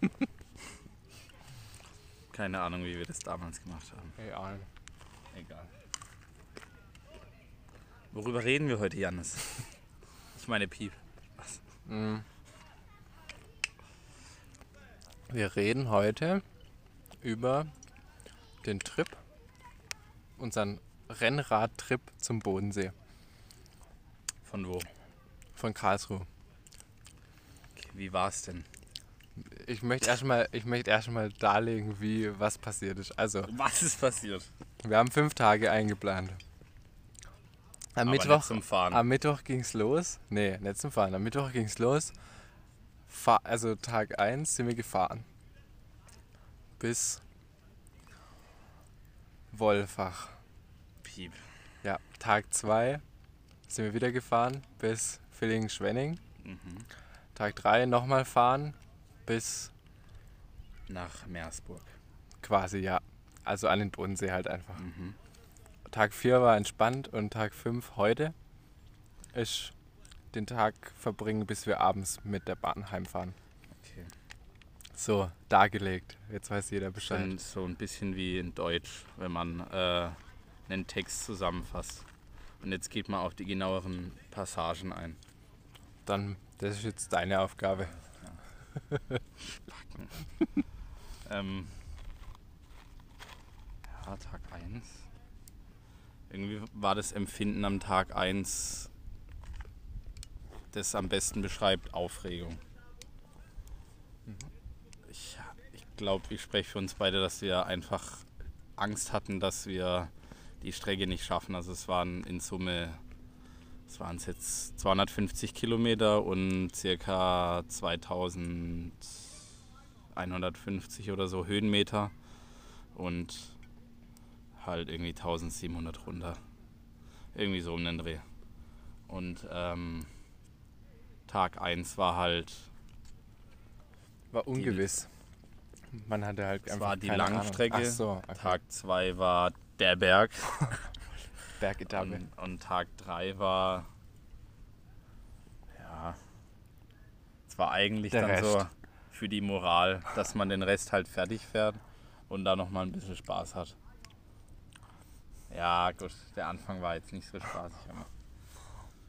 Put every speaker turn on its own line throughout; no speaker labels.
Keine Ahnung, wie wir das damals gemacht haben.
Egal.
Egal. Worüber reden wir heute, Jannis? Ich meine Piep. Was?
Mm. Wir reden heute über den Trip, unseren Rennradtrip zum Bodensee
Von wo?
von Karlsruhe.
Okay, wie war's denn?
Ich möchte erstmal, ich möchte erstmal darlegen, wie was passiert ist. Also,
Was ist passiert?
wir haben fünf Tage eingeplant. Am
Aber
Mittwoch,
zum Fahren.
am Mittwoch ging's los. Nee, nicht zum Fahren. Am Mittwoch ging's los. Fahr, also Tag 1 sind wir gefahren. Bis Wolfach.
Piep.
Ja, Tag 2 sind wir wieder gefahren bis Villingen-Schwenning.
Mhm.
Tag 3 nochmal fahren bis
Nach Meersburg.
quasi, ja. Also an den Bodensee halt einfach.
Mhm.
Tag 4 war entspannt und Tag 5 heute ist den Tag verbringen, bis wir abends mit der Bahn heimfahren.
Okay.
So, dargelegt. Jetzt weiß jeder Bescheid.
Schon so ein bisschen wie in Deutsch, wenn man äh, einen Text zusammenfasst. Und jetzt geht man auf die genaueren Passagen ein.
Dann, das ist jetzt deine Aufgabe.
Ähm, ja, Tag 1. Irgendwie war das Empfinden am Tag 1, das am besten beschreibt, Aufregung. Ich, ich glaube, ich spreche für uns beide, dass wir einfach Angst hatten, dass wir die Strecke nicht schaffen. Also es waren in Summe, es waren es jetzt 250 Kilometer und circa 2150 oder so Höhenmeter und halt irgendwie 1700 runter. Irgendwie so um den Dreh. Und ähm, Tag 1 war halt,
War ungewiss. Man hatte halt
es
einfach
war die
keine Ahnung.
Langstrecke.
So, okay.
Tag 2 war der Berg.
Bergetappe.
Und, und Tag 3 war. Ja. Es war eigentlich
Der
dann so
Rest.
für die Moral, dass man den Rest halt fertig fährt und da nochmal ein bisschen Spaß hat. Ja, gut, der Anfang war jetzt nicht so spaßig, aber.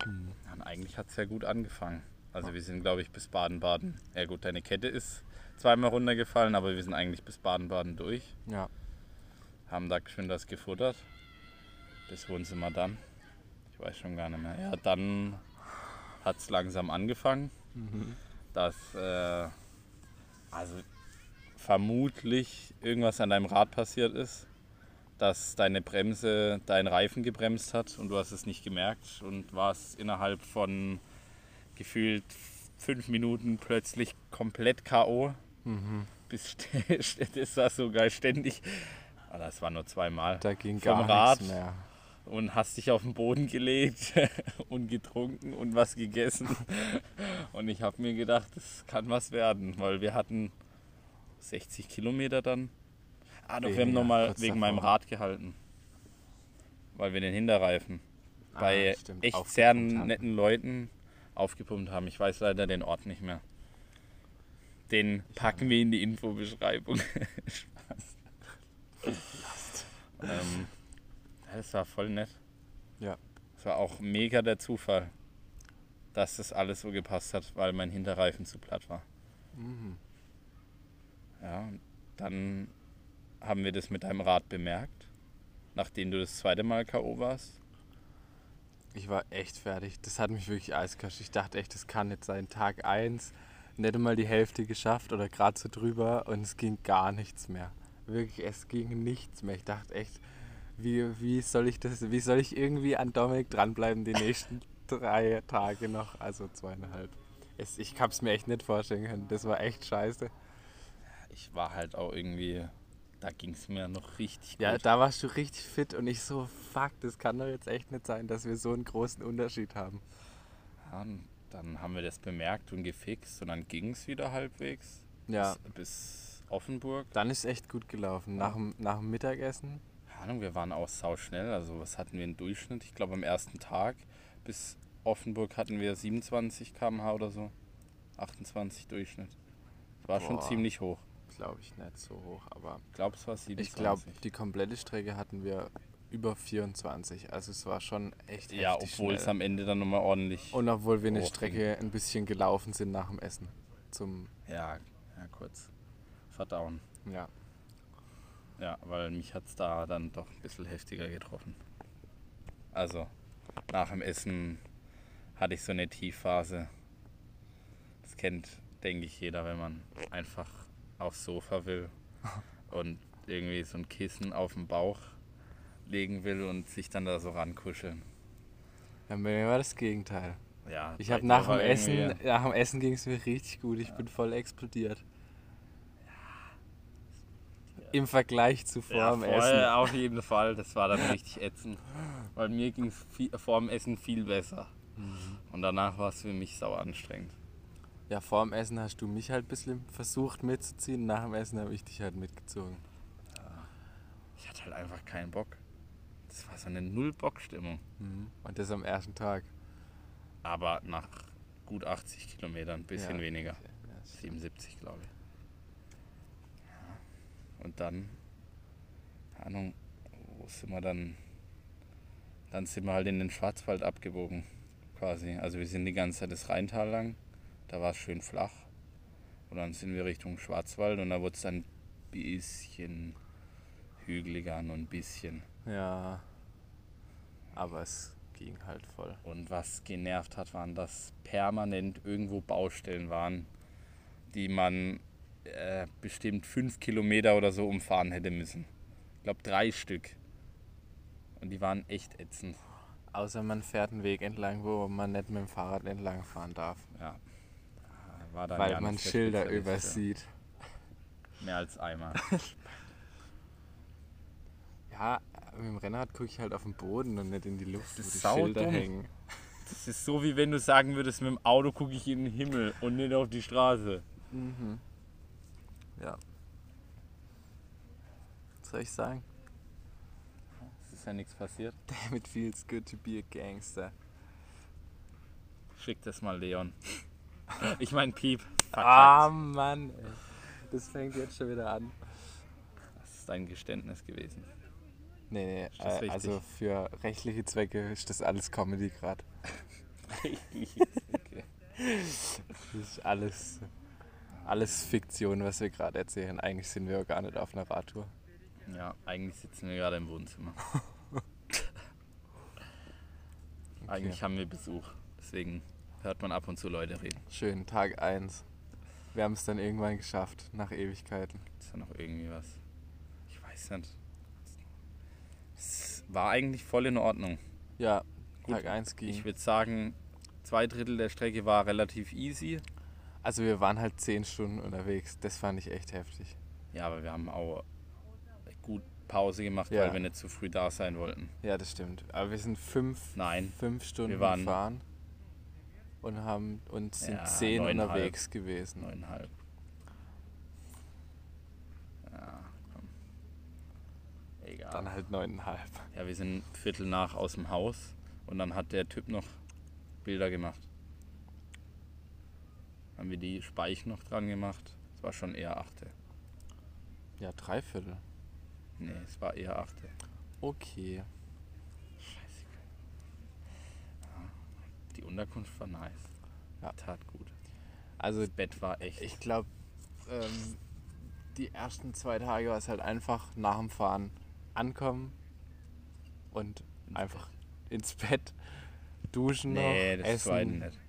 Hm.
Und eigentlich hat es ja gut angefangen. Also wir sind, glaube ich, bis Baden-Baden. Ja gut, deine Kette ist zweimal runtergefallen, aber wir sind eigentlich bis Baden-Baden durch
Ja.
haben da geschwind das gefuttert. Sind wir dann? Ich weiß schon gar nicht mehr. Ja, dann hat es langsam angefangen, dass äh, also vermutlich irgendwas an deinem Rad passiert ist, dass deine Bremse deinen Reifen gebremst hat und du hast es nicht gemerkt und warst innerhalb von gefühlt fünf Minuten plötzlich komplett K.O.
Mhm.
Bis das war sogar ständig. Aber das war nur zweimal.
Da ging
Vom
gar
Rad.
nichts mehr.
Und hast dich auf den Boden gelegt und getrunken und was gegessen. Und ich habe mir gedacht, das kann was werden, weil wir hatten 60 Kilometer dann. Ah, doch, wir haben nochmal wegen meinem Rad gehalten. Weil wir den Hinterreifen bei
Ah, stimmt,
echt sehr netten Leuten aufgepumpt haben. Ich weiß leider den Ort nicht mehr. Den packen wir in die Infobeschreibung. Spaß. ähm, das war voll nett.
Ja.
Es war auch mega der Zufall, dass das alles so gepasst hat, weil mein Hinterreifen zu platt war.
Mhm.
Ja, und dann haben wir das mit deinem Rad bemerkt, nachdem du das zweite Mal K.O. warst.
Ich war echt fertig. Das hat mich wirklich eiskalt. Ich dachte echt, das kann nicht sein. Tag 1, nicht einmal die Hälfte geschafft oder gerade so drüber und es ging gar nichts mehr. Wirklich, es ging nichts mehr. Ich dachte echt, wie, wie soll ich das, wie soll ich irgendwie an Dominik dranbleiben die nächsten drei Tage noch, also zweieinhalb. Es, ich habe es mir echt nicht vorstellen können. Das war echt scheiße.
Ich war halt auch irgendwie, da ging es mir noch richtig
Ja,
gut.
da warst du richtig fit und ich so, fuck, das kann doch jetzt echt nicht sein, dass wir so einen großen Unterschied haben.
Ja, dann haben wir das bemerkt und gefixt und dann ging es wieder halbwegs
Ja.
bis, bis Offenburg.
Dann ist echt gut gelaufen. Nach, nach dem Mittagessen.
Keine Ahnung, wir waren auch sau schnell. Also was hatten wir im Durchschnitt? Ich glaube am ersten Tag bis Offenburg hatten wir 27 km/h oder so. 28 Durchschnitt. Das war schon
Boah.
ziemlich hoch.
Glaube ich nicht so hoch, aber
Ich glaube, es war 27.
ich glaube, die komplette Strecke hatten wir über 24. Also es war schon echt
ja, obwohl es
schnell.
am Ende dann nochmal ordentlich.
Und obwohl wir eine. Strecke ein bisschen gelaufen sind nach dem Essen. Zum,
Ja, ja, kurz verdauen.
ja.
Ja, weil mich hat es da dann doch ein bisschen heftiger getroffen. Also, nach dem Essen hatte ich so eine Tiefphase. Das kennt, denke ich, jeder, wenn man einfach aufs Sofa will und irgendwie so ein Kissen auf den Bauch legen will und sich dann da so rankuscheln.
Bei mir war das Gegenteil.
Ja,
Ich habe nach dem Essen, nach dem Essen ging es mir richtig gut. Ich bin voll explodiert. Im Vergleich zu vor
Ja,
Essen.
auf jeden Fall. Das war dann richtig ätzend. Weil mir ging es vor dem Essen viel besser.
Mhm.
Und danach war es für mich sauer anstrengend.
Ja, vor dem Essen hast du mich halt ein bisschen versucht mitzuziehen. Nach dem Essen habe ich dich halt mitgezogen.
Ich hatte halt einfach keinen Bock. Das war so eine Null-Bock-Stimmung.
Mhm. Und das am ersten Tag.
Aber nach gut 80 Kilometern, ein bisschen
Ja.
weniger.
Ja, das-
77, glaube ich. Und dann, keine Ahnung, wo sind wir dann? Dann sind wir halt in den Schwarzwald abgebogen, quasi. Also wir sind die ganze Zeit das Rheintal lang, da war es schön flach. Und dann sind wir Richtung Schwarzwald und da wurde es dann ein bisschen hügeliger, nur ein bisschen.
Ja. Aber es ging halt voll.
Und was genervt hat, waren, dass permanent irgendwo Baustellen waren, die man äh, bestimmt fünf Kilometer oder so umfahren hätte müssen. Ich glaube drei Stück. Und die waren echt ätzend.
Außer man fährt einen Weg entlang, wo man nicht mit dem Fahrrad entlang fahren darf.
Ja.
Weil man
der
Schilder übersieht.
Ja. Mehr als einmal.
Ja, mit dem Rennrad gucke ich halt auf den Boden und nicht in die Luft,
Das
wo
ist
die
saudumm.
Schilder hängen.
Das ist so, wie wenn du sagen würdest, mit dem Auto gucke ich in den Himmel und nicht auf die Straße.
Mhm. Ja. Was soll ich sagen?
Es ist ja nichts passiert.
Damn, it feels good to be a gangster.
Schick das mal Leon. Ich mein Piep.
Ah, Mann, ey. Das fängt jetzt schon wieder an.
Das ist dein Geständnis gewesen.
Nee, nee, äh, also für rechtliche Zwecke ist das alles Comedy gerade.
okay.
Das ist alles, alles Fiktion, was wir gerade erzählen. Eigentlich sind wir gar nicht auf einer Radtour.
Ja, eigentlich sitzen wir gerade im Wohnzimmer. Eigentlich haben wir Besuch. Deswegen hört man ab und zu Leute reden.
Schön, Tag 1. Wir haben es dann irgendwann geschafft, nach Ewigkeiten.
Ist da noch irgendwie was? Ich weiß nicht. Es war eigentlich voll in Ordnung.
Ja,
Gut,
Tag 1 ging.
Ich würde sagen, zwei Drittel der Strecke war relativ easy.
Also wir waren halt 10 Stunden unterwegs. Das fand ich echt heftig.
Ja, aber wir haben auch gut Pause gemacht,
Ja.
weil wir nicht zu früh da sein wollten.
Ja, das stimmt. Aber wir sind fünf,
Nein,
fünf Stunden
wir waren-
gefahren und haben und sind
Ja,
zehn unterwegs gewesen.
neuneinhalb. Ja, komm. Egal.
Dann halt neuneinhalb.
Ja, wir sind Viertel nach aus dem Haus und dann hat der Typ noch Bilder gemacht. Haben wir die Speich noch dran gemacht. Es war schon eher achte.
Ja, dreiviertel.
Nee, es war eher achte.
Okay.
Scheiße. Ja, die Unterkunft war nice.
Ja.
Tat gut.
Also
Das Bett war echt.
ich glaube, ähm, die ersten zwei Tage war es halt einfach nach dem Fahren ankommen und einfach ins Bett duschen
nee,
noch,
das
essen,
zweite nicht.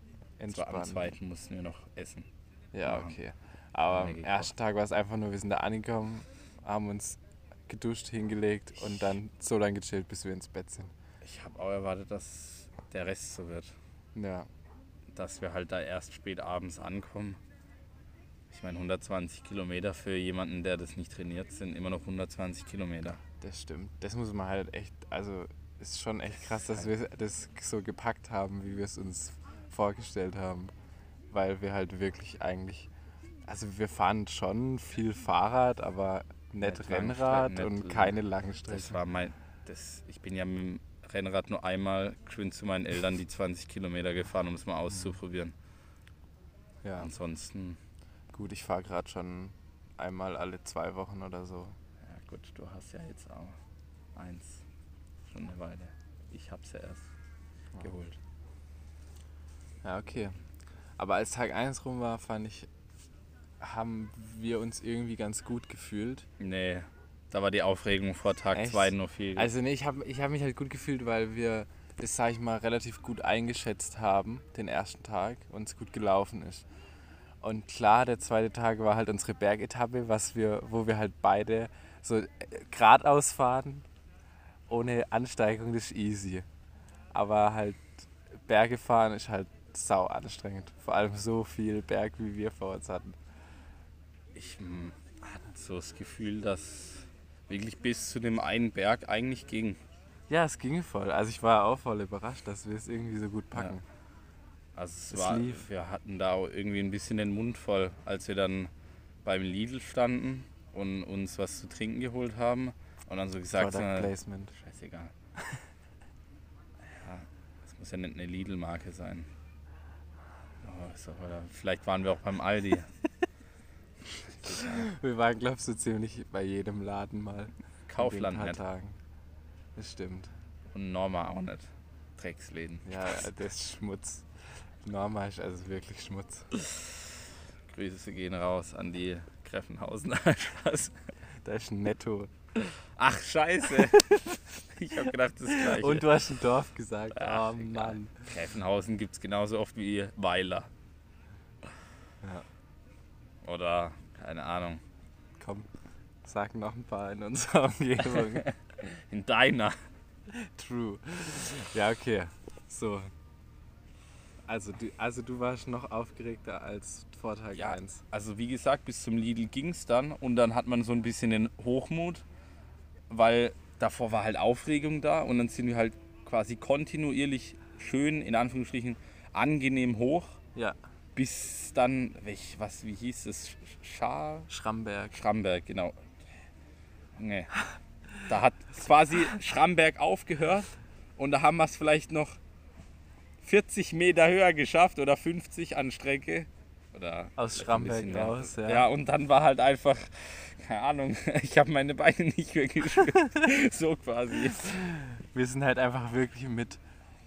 War am
entspannen.
zweiten mussten wir noch essen.
Ja,
machen.
okay. Aber am ersten Tag war es einfach nur, wir sind da angekommen, haben uns geduscht, hingelegt und dann so lange gechillt, bis wir ins Bett sind.
Ich habe auch erwartet, dass der Rest so wird.
Ja,
dass wir halt da erst spät abends ankommen. Ich meine, 120 Kilometer für jemanden, der das nicht trainiert, sind immer noch 120 Kilometer.
das stimmt. Das muss man halt echt, also ist schon echt krass, dass wir das so gepackt haben, wie wir es uns vorgestellt haben. Weil wir halt wirklich eigentlich, also wir fahren schon viel Fahrrad, aber nicht
Nicht
Rennrad
nicht
und keine langen
Das
Strecken.
war mein. Das, ich bin ja mit dem Rennrad nur einmal geschwind zu meinen Eltern die 20 Kilometer gefahren, um es mal auszuprobieren.
Ja,
Ansonsten
gut. Ich fahre gerade schon einmal alle zwei Wochen oder so.
Ja gut, du hast ja jetzt auch eins. Schon eine Weile. Ich hab's ja erst geholt.
Ja, okay. Aber als Tag 1 rum war, fand ich, haben wir uns irgendwie ganz gut gefühlt.
Nee, da war die Aufregung vor Tag
Echt?
2 nur viel.
Also nee, ich habe ich hab mich halt gut gefühlt, weil wir das, sag ich mal, relativ gut eingeschätzt haben, den ersten Tag, und es gut gelaufen ist. Und klar, der zweite Tag war halt unsere Bergetappe, was wir, wo wir halt beide so äh, geradeaus fahren, ohne Ansteigung, das ist easy. Aber halt Berge fahren ist halt sau anstrengend. Vor allem so viel Berg, wie wir vor uns hatten.
ich hm, hatte so das Gefühl, dass wirklich bis zu dem einen Berg eigentlich ging.
Ja, es ging voll. Also ich war auch voll überrascht, dass wir es irgendwie so gut packen.
Also es
Es
war,
lief.
wir hatten da auch irgendwie ein bisschen den Mund voll, als wir dann beim Lidl standen und uns was zu trinken geholt haben und dann so gesagt
Product
haben,
Placement.
scheißegal. ja, das muss ja nicht eine Lidl-Marke sein. Oh, ist doch, oder vielleicht waren wir auch beim Aldi.
Wir waren, glaubst du, ziemlich bei jedem Laden mal.
Kaufland nicht
Tagen. Das stimmt.
und Norma auch nicht. Drecksläden.
Ja, das ist Schmutz. Norma ist also wirklich Schmutz.
Grüße gehen raus an die Greffenhausen.
Da ist Netto.
Ach, scheiße. ich habe gedacht, das ist gleich.
Und du hast ein Dorf gesagt.
Ach,
oh. Mann.
Gräfenhausen gibt es genauso oft wie Weiler.
Ja.
Oder, keine Ahnung,
Komm, sag noch ein paar in unserer Umgebung.
in deiner.
True. Ja, okay. So. Also du, also du warst noch aufgeregter als vor Tag
Ja.
1.
Also wie gesagt, bis zum Lidl ging es dann und dann hat man so ein bisschen den Hochmut, weil davor war halt Aufregung da und dann sind wir halt quasi kontinuierlich schön, in Anführungsstrichen, angenehm hoch,
Ja,
bis dann, welch, was, wie hieß es, Schar?
Schramberg.
Schramberg, genau. Nee. Da hat quasi Schramberg aufgehört und da haben wir es vielleicht noch 40 Meter höher geschafft oder 50 an Strecke. Oder
Aus Schramberg raus, ja.
Ja, und dann war halt einfach, keine Ahnung, ich habe meine Beine nicht mehr gespürt. so quasi.
Wir sind halt einfach wirklich mit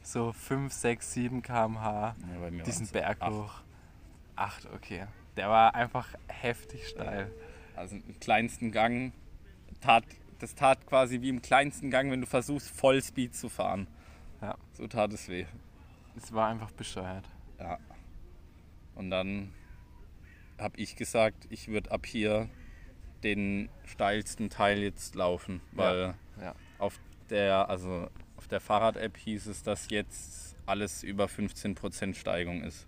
so 5, 6, 7 km/h
Ja,
diesen Berg
acht.
hoch. 8, okay. Der war einfach heftig steil.
Also im kleinsten Gang tat, das tat quasi wie im kleinsten Gang, wenn du versuchst, Vollspeed zu fahren.
Ja.
So tat es weh.
Es war einfach bescheuert.
Ja. Und dann habe ich gesagt, ich würde ab hier den steilsten Teil jetzt laufen, weil
ja.
auf der, also auf der Fahrrad-App hieß es, dass jetzt alles über 15% Steigung ist.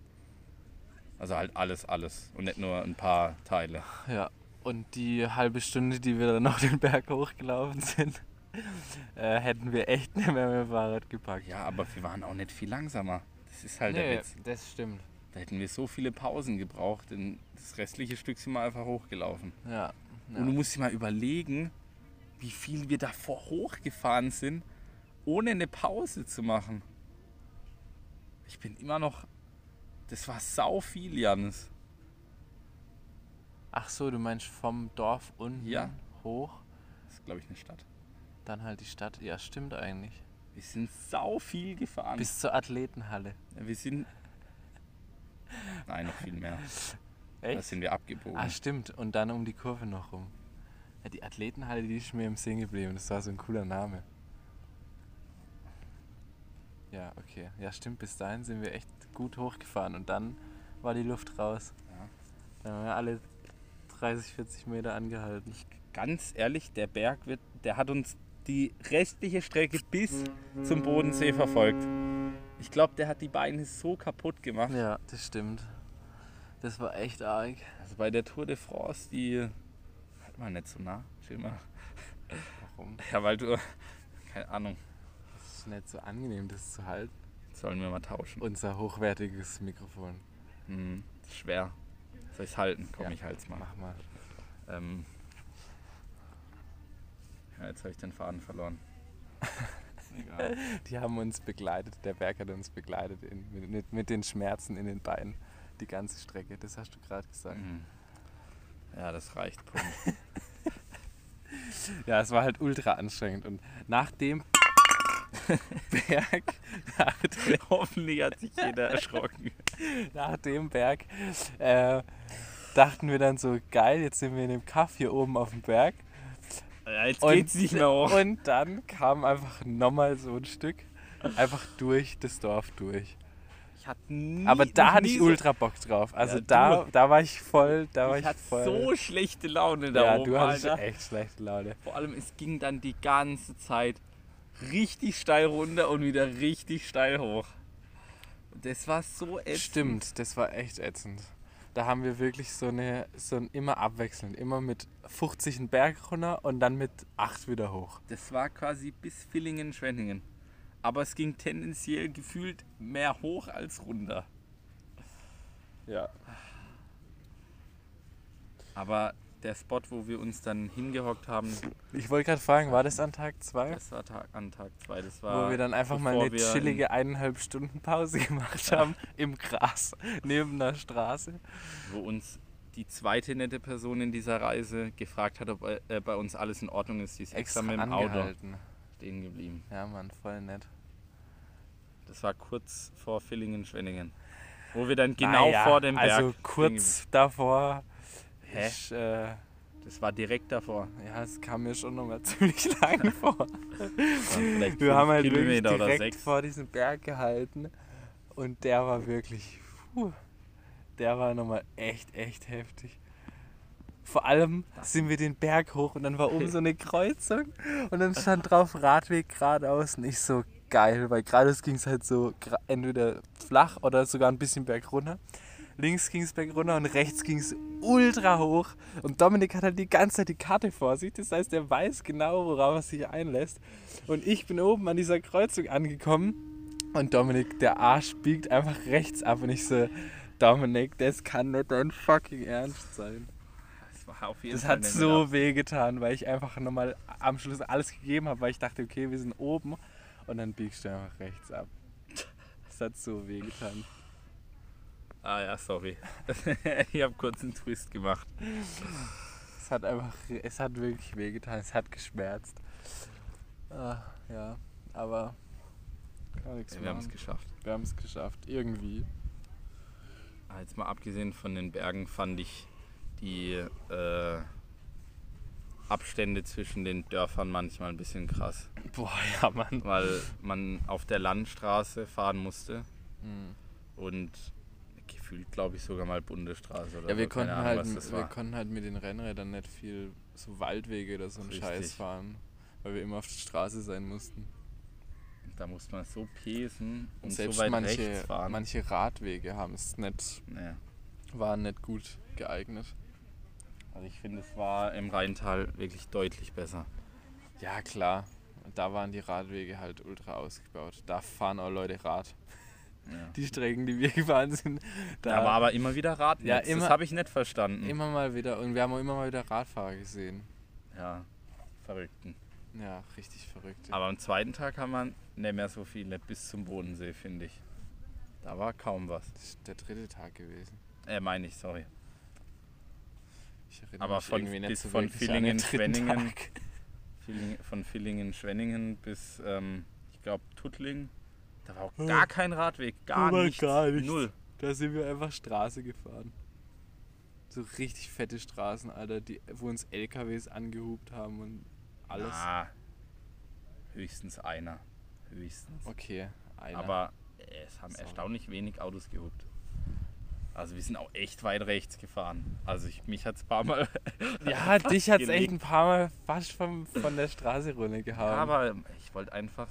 Also halt alles, alles und nicht nur ein paar Teile.
Ja, und die halbe Stunde, die wir dann noch den Berg hochgelaufen sind, äh, hätten wir echt nicht mehr mit dem Fahrrad gepackt.
Ja, aber wir waren auch nicht viel langsamer. Das ist halt der
nee,
Witz.
das stimmt.
Da hätten wir so viele Pausen gebraucht, denn das restliche Stück sind wir einfach hochgelaufen.
Ja.
Und du musst dir mal überlegen, wie viel wir davor hochgefahren sind, ohne eine Pause zu machen. Ich bin immer noch. Das war sau viel, Janis.
Ach so, du meinst vom Dorf unten
Ja.
hoch,
Das ist, glaube ich, eine Stadt.
dann halt die Stadt. Ja, stimmt eigentlich.
Wir sind sau viel gefahren.
Bis zur Athletenhalle.
wir sind. Nein, noch viel mehr. Da
Echt?
sind wir abgebogen.
Ah, stimmt. Und dann um die Kurve noch rum. Ja, die Athletenhalle, die ist mir im Sinn geblieben. Das war so ein cooler Name. Ja, okay. Ja, stimmt. Bis dahin sind wir echt gut hochgefahren und dann war die Luft raus.
Ja.
Dann haben wir alle 30, 40 Meter angehalten.
Ganz ehrlich, der Berg wird, der hat uns die restliche Strecke bis zum Bodensee verfolgt. Ich glaube, der hat die Beine so kaputt gemacht.
Ja, das stimmt. Das war echt arg.
Also bei der Tour de France, die. Halt mal nicht so nah. Chill mal.
Warum?
Ja, weil du. Keine Ahnung.
Das ist nicht so angenehm, das zu halten.
Sollen wir mal tauschen?
Unser hochwertiges Mikrofon.
Hm, schwer. Soll ich es halten? Komm,
Ja.
ich halt's mal.
Mach mal.
Ähm, ja, jetzt habe ich den Faden verloren. Egal.
Die haben uns begleitet, der Berg hat uns begleitet in, mit, mit, den Schmerzen in den Beinen. Die ganze Strecke, das hast du gerade gesagt.
Mhm. Ja, das reicht. Punkt.
Ja, es war halt ultra anstrengend. Und nach dem Berg,
Hoffentlich hat sich jeder erschrocken.
nach dem Berg äh, dachten wir dann so, geil, jetzt sind wir in dem Kaff hier oben auf dem Berg.
Jetzt
Und,
geht's nicht mehr hoch.
und dann kam einfach nochmal so ein Stück, einfach durch das Dorf durch.
Ich hatte nie,
Aber da hatte ich ultra Bock drauf. Also
Ja,
da,
du.
da war ich voll, da war
Ich
ich,
hatte
voll.
so schlechte Laune da
ja,
oben,
du hattest
Alter.
echt schlechte Laune.
Vor allem, es ging dann die ganze Zeit richtig steil runter und wieder richtig steil hoch. Das war so ätzend.
Stimmt, das war echt ätzend. Da haben wir wirklich so eine, so ein immer abwechselnd, immer mit 50 einen Berg runter und dann mit 8 wieder hoch.
Das war quasi bis Villingen-Schwenningen. Aber es ging tendenziell gefühlt mehr hoch als runter.
Ja.
Aber der Spot, wo wir uns dann hingehockt haben,
Ich wollte gerade fragen, war das an Tag 2?
das war Tag, an Tag 2. Das war
Wo wir dann einfach mal eine chillige eineinhalb Stunden Pause gemacht haben im Gras neben der Straße.
Wo uns die zweite nette Person in dieser Reise gefragt hat, ob äh, bei uns alles in Ordnung ist. Die ist extra, mit dem Auto stehen geblieben.
Ja, Mann, voll nett.
Das war kurz vor Villingen-Schwenningen. Wo wir dann genau
Naja,
vor dem Berg.
Also kurz davor.
Hä?
Ich, äh.
Das war direkt davor.
ja, es kam mir schon nochmal ziemlich lang vor. Wir haben halt wirklich
Kilometer
direkt vor diesem Berg gehalten und der war wirklich, puh, der war nochmal echt, echt heftig. Vor allem sind wir den Berg hoch und dann war oben so eine Kreuzung und dann stand drauf Radweg geradeaus und ich so geil, weil geradeaus ging es halt so entweder flach oder sogar ein bisschen berg runter. Links ging es berg runter und rechts ging es ultra hoch. Und Dominik hat halt die ganze Zeit die Karte vor sich. Das heißt, er weiß genau, worauf er sich einlässt. Und ich bin oben an dieser Kreuzung angekommen. Und Dominik, der Arsch biegt einfach rechts ab. Und ich so, Dominik, das kann nicht dein fucking Ernst sein.
Das war auf jeden
Das
Fall
hat so weh getan, weil ich einfach nochmal am Schluss alles gegeben habe, weil ich dachte, okay, wir sind oben. Und dann biegst du einfach rechts ab. Das hat so weh getan.
Ah ja, sorry. ich habe kurz einen Twist gemacht.
Es hat einfach, es hat wirklich wehgetan, es hat geschmerzt. Ah, ja, aber
Ja, wir haben es geschafft.
Wir haben es geschafft, irgendwie.
Ah, Jetzt mal abgesehen von den Bergen fand ich die äh, Abstände zwischen den Dörfern manchmal ein bisschen krass.
Boah, ja, Mann.
Weil man auf der Landstraße fahren musste
Mhm.
und gefühlt glaube ich sogar mal Bundesstraße oder
Ja, wir
so.
konnten,
Ahnung,
halt, wir konnten halt mit den Rennrädern nicht viel so Waldwege oder so einen
Richtig.
Scheiß fahren, weil wir immer auf der Straße sein mussten.
Da musste man so pesen und
Und selbst
so weit
manche,
rechts fahren.
manche Radwege haben es nicht,
Naja.
waren nicht gut geeignet.
Also ich finde, es war im Rheintal wirklich deutlich besser.
Ja, klar. Da waren die Radwege halt ultra ausgebaut. Da fahren auch Leute Rad.
Ja.
Die Strecken, die wir gefahren sind,
Da war aber immer wieder Radnetz.
Ja, immer-
das habe ich nicht verstanden.
immer mal wieder. Und wir haben auch immer mal wieder Radfahrer gesehen.
Ja, Verrückten.
Ja, richtig verrückt.
Aber am zweiten Tag haben wir nicht mehr so viele bis zum Bodensee, finde ich. Da war kaum was.
Das ist der dritte Tag gewesen.
Äh, meine ich, sorry.
Ich erinnere
Aber
mich
von- bis
so
von Villingen, Schwenningen. Villing- Von Villingen-Schwenningen bis, ähm, ich glaube, Tuttling. Da war auch
Hm.
gar kein Radweg. Gar
war
nichts.
gar nichts.
Null.
Da sind wir einfach Straße gefahren. So richtig fette Straßen, Alter, die, wo uns LKWs angehupt haben und alles.
Ah, höchstens einer. Höchstens.
Okay, einer.
Aber äh, es haben
Sorry.
erstaunlich wenig Autos gehupt. Also wir sind auch echt weit rechts gefahren. Also ich, mich hat es ein paar Mal...
ja, dich hat's echt
gelegt.
ein paar Mal fast vom, von der Straße runtergehauen.
Ja, aber ich wollte einfach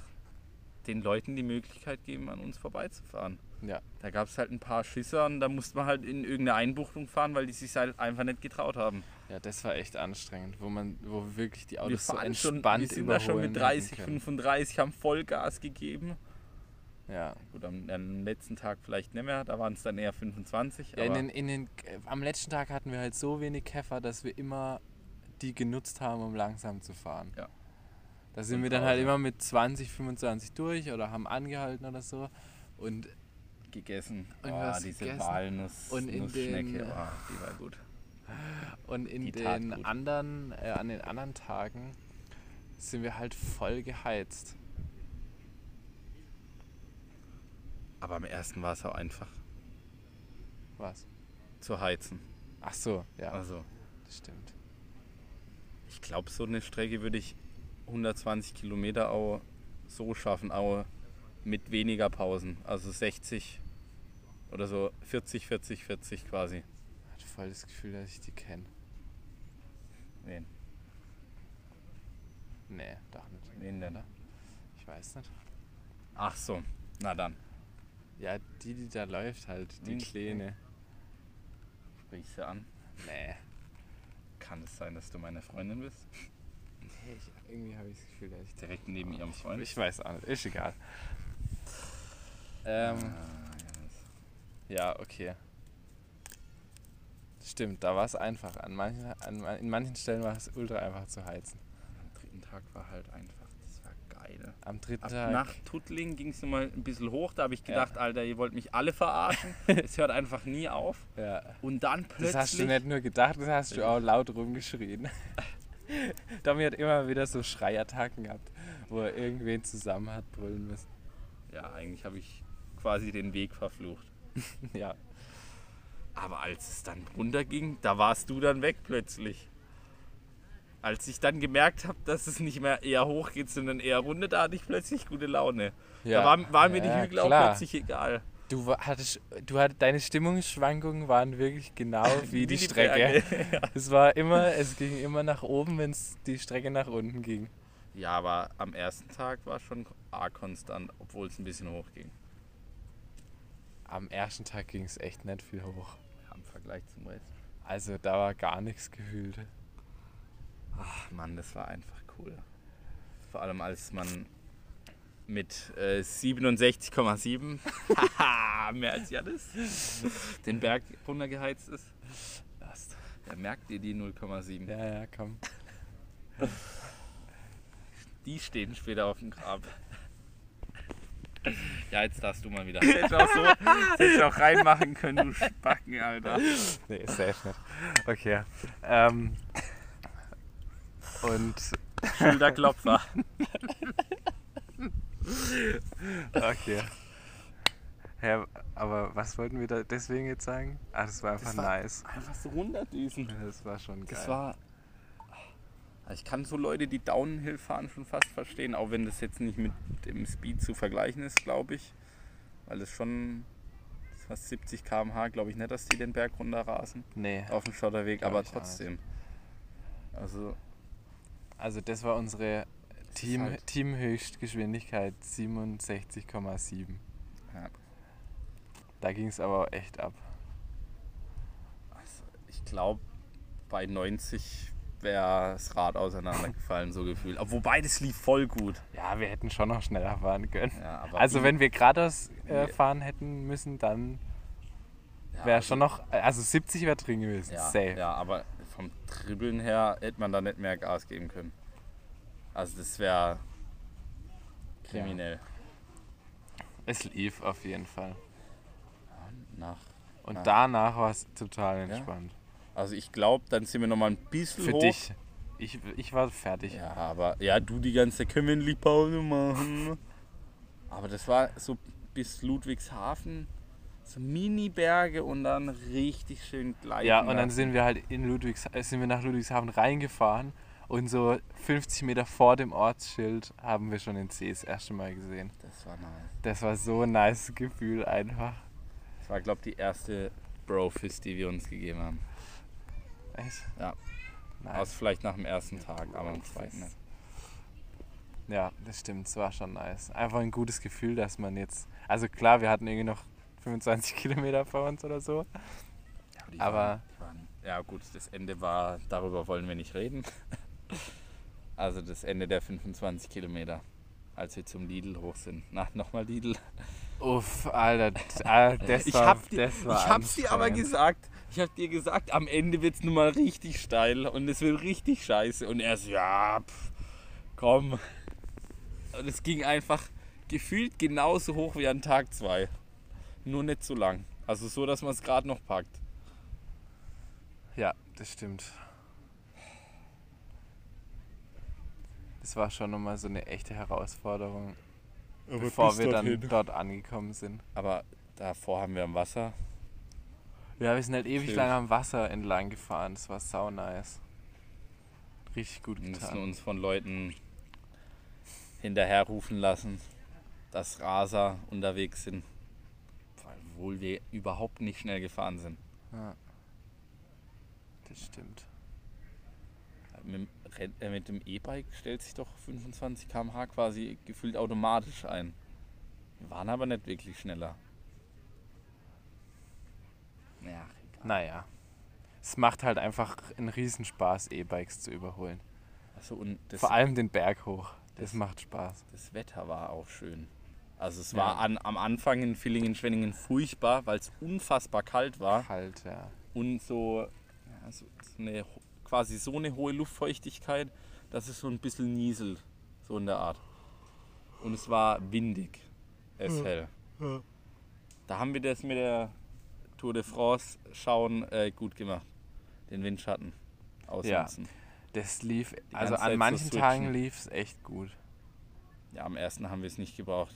den Leuten die Möglichkeit geben, an uns vorbeizufahren.
Ja.
Da gab es halt ein paar Schisser und da musste man halt in irgendeine Einbuchtung fahren, weil die sich halt einfach nicht getraut haben.
Ja, das war echt anstrengend, wo man, wo wirklich die
wir
Autos so
fahren schon,
entspannt
wir sind da schon mit 30,
hätten können.
35, haben Vollgas gegeben.
Ja.
Gut, am, am letzten Tag vielleicht nicht mehr, da waren es dann eher 25.
ja in den, in den, am letzten Tag hatten wir halt so wenig Käfer, dass wir immer die genutzt haben, um langsam zu fahren.
Ja.
Da sind wir dann halt immer mit 20, 25 durch oder haben angehalten oder so. Und
gegessen.
Und
oh, diese
gegessen.
Walnuss
Und in
Nussschnecke,
den-
oh, die war gut.
Und in
Die
den anderen, äh, an den anderen Tagen sind wir halt voll geheizt.
Aber am ersten war es auch einfach
Was?
zu heizen.
Ach so, ja,
Also,
das stimmt.
ich glaube, so eine Strecke würde ich 120 Kilometer auch so schaffen, auch mit weniger Pausen. Also 60 oder so 40, 40, 40 quasi.
Ich hatte voll das Gefühl, dass ich die kenne.
Wen?
Nee, doch nicht.
Wen denn?
Ich weiß nicht.
Ach so, na dann.
Ja, die, die da läuft halt, die
Hm.
Kleine.
Sprich sie an.
Nee.
Kann es sein, dass du meine Freundin bist?
Ich, irgendwie habe ich das Gefühl, dass ich
Direkt neben ihrem Freund?
Ich weiß auch nicht, ist egal. Ähm,
Ah, ja,
ja, okay. Stimmt, da war es einfach. An manchen, an, in manchen Stellen war es ultra einfach zu heizen.
Am dritten Tag war halt einfach, das war geil.
Am dritten
Ab
Tag.
nach Tuttling ging es nochmal ein bisschen hoch, da habe ich
Ja.
gedacht, Alter, ihr wollt mich alle verarschen. es hört einfach nie auf.
Ja.
Und dann plötzlich.
Das hast du nicht nur gedacht, das hast du
Ja.
auch laut rumgeschrien. Tommy hat immer wieder so Schreiattacken gehabt, wo er irgendwen zusammen hat brüllen müssen.
Ja, eigentlich habe ich quasi den Weg verflucht.
Ja.
Aber als es dann runterging, da warst du dann weg plötzlich. Als ich dann gemerkt habe, dass es nicht mehr eher hoch geht, sondern eher runter, da hatte ich plötzlich gute Laune.
ja.
Da waren, waren mir die
Ja,
Hügel auch
klar.
plötzlich egal.
Du hattest, du hattest, deine Stimmungsschwankungen waren wirklich genau wie, die, Strecke.
Berge.
Es war immer, es ging immer nach oben, wenn es die Strecke nach unten ging.
Ja, aber am ersten Tag war es schon arg konstant, obwohl es ein bisschen hoch ging.
Am ersten Tag ging es echt nicht viel hoch.
Ja, Im Vergleich zum Rest.
Also da war gar nichts gefühlt.
Ach Mann, das war einfach cool. Vor allem als man mit äh, 67,7, haha, mehr als Janis, den Berg runtergeheizt ist.
Last.
Ja, merkt ihr die 0,7?
Ja, ja, komm.
Die stehen später auf dem Grab. Ja, jetzt darfst du mal wieder. Das du auch so das hättest du auch reinmachen können, du Spacken, Alter.
Nee, safe nicht. Okay. Ähm, und
Schulterklopfer.
okay. Ja, aber was wollten wir da deswegen jetzt sagen? Ah, das war einfach
Das war-
nice.
Einfach so runterdüsen.
Das war schon geil.
Das war. Also Ich kann so Leute, die Downhill fahren, schon fast verstehen, auch wenn das jetzt nicht mit dem Speed zu vergleichen ist, glaube ich. Weil das schon fast 70 km/h, glaube ich nicht, dass die den Berg runterrasen
nee,
auf dem Schotterweg, aber trotzdem. Also,
also das war unsere Team,
halt-
Teamhöchstgeschwindigkeit 67,7.
ja,
Da ging es aber echt ab.
also ich glaube, bei 90 wäre das Rad auseinandergefallen, so gefühlt. Aber wobei, das lief voll gut.
Ja, wir hätten schon noch schneller fahren können.
Ja,
Also wenn wir geradeaus äh, fahren hätten müssen, dann
ja,
wäre
also-
schon noch, also 70 wäre drin gewesen,
Ja,
safe.
ja, aber vom Dribbeln her hätte man da nicht mehr Gas geben können. Also das wäre kriminell.
Es lief auf jeden Fall.
Nach,
Und
Ah.
danach war es total entspannt.
also ich glaube, dann sind wir noch mal ein bisschen
Für
hoch.
dich. Ich, ich war fertig.
Ja, aber ja, du die ganze können wir endlich Pause machen? Aber das war so bis Ludwigshafen, so Mini-Berge und dann richtig schön gleiten.
Ja, und dann sind wir halt in Ludwigs, sind wir nach Ludwigshafen reingefahren und so 50 Meter vor dem Ortsschild haben wir schon den See das erste Mal gesehen.
Das war nice.
Das war so ein nice Gefühl einfach.
Das war, glaube ich, die erste Bro-Fist, die wir uns gegeben haben.
Echt?
Ja.
Nice.
Außer vielleicht nach dem ersten Tag, aber am zweiten nicht.
Ja, das stimmt, es war schon nice. Einfach ein gutes Gefühl, dass man jetzt. Also klar, wir hatten irgendwie noch 25 Kilometer vor uns oder so.
die
Aber-
Waren, die waren, ja gut, das Ende war, darüber wollen wir nicht reden. Also das Ende der 25 Kilometer, als wir zum Lidl hoch sind. Na, nochmal Lidl.
Uff, Alter, d- ah, das
ich
war,
hab, dir,
das war
ich hab's dir aber gesagt. Ich hab dir gesagt, am Ende wird's nun mal richtig steil und es wird richtig scheiße. Und er so, ja, pff, komm. Und es ging einfach gefühlt genauso hoch wie an Tag 2. Nur nicht so lang. Also so, dass man es gerade noch packt.
Ja, das stimmt. Das war schon nochmal so eine echte Herausforderung, bevor wir dann dort angekommen sind.
Aber davor haben wir am Wasser.
Ja, wir sind halt ewig lang am Wasser entlang gefahren. Das war sau nice. Richtig gut
Wir mussten
getan.
uns von Leuten hinterherrufen lassen, dass Raser unterwegs sind. Obwohl wir überhaupt nicht schnell gefahren sind.
Ja. Das stimmt.
Mit, mit dem E-Bike stellt sich doch 25 km/h quasi gefühlt automatisch ein. Wir waren aber nicht wirklich schneller. Ja, egal.
Naja. Es macht halt einfach einen Riesenspaß, E-Bikes zu überholen.
Also und das,
Vor allem den Berg hoch. Das
das-
macht Spaß.
das Wetter war auch schön. Also es
Ja.
war an, am Anfang in Villingen-Schwenningen furchtbar, weil es unfassbar kalt war.
Kalt, ja.
und so, ja, so, so eine, quasi so eine hohe Luftfeuchtigkeit, dass es so ein bisschen nieselt, so in der Art. Und es war windig, es hell. Da haben wir das mit der Tour de France schauen äh, gut gemacht. Den Windschatten ausnutzen.
Das lief, also
Zeit
an
so
manchen. Tagen lief es echt gut.
Ja. am ersten haben wir es nicht gebraucht.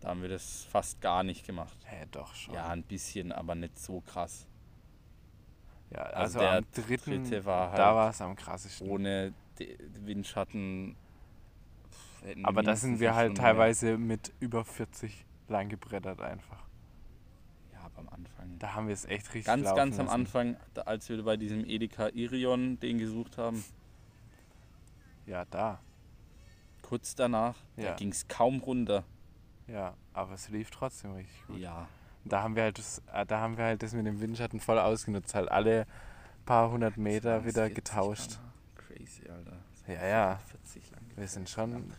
Da haben wir das fast gar nicht gemacht.
Hä, doch schon.
Ja, ein bisschen, aber nicht so krass.
Ja,
Also
also,
der
am dritten,
dritte war
da
halt
war es am krassesten.
Ohne Windschatten.
Aber da sind wir halt
Stunde mehr.
teilweise mit über 40 lang gebrettert einfach.
Ja, aber am Anfang.
Da haben wir es echt richtig
ganz, ganz am
lassen.
Anfang, da, als wir bei diesem Edeka Irion den gesucht haben,
Ja, da.
kurz danach, da
Ja.
ging es kaum runter.
Ja, aber es lief trotzdem richtig gut.
Ja.
Da haben wir halt das, äh, da haben wir halt das mit dem Windschatten voll ausgenutzt, halt alle paar hundert Meter
20,
wieder
40
getauscht.
km/h. Crazy, Alter.
Ja, ja.
40 lang
Wir sind schon-.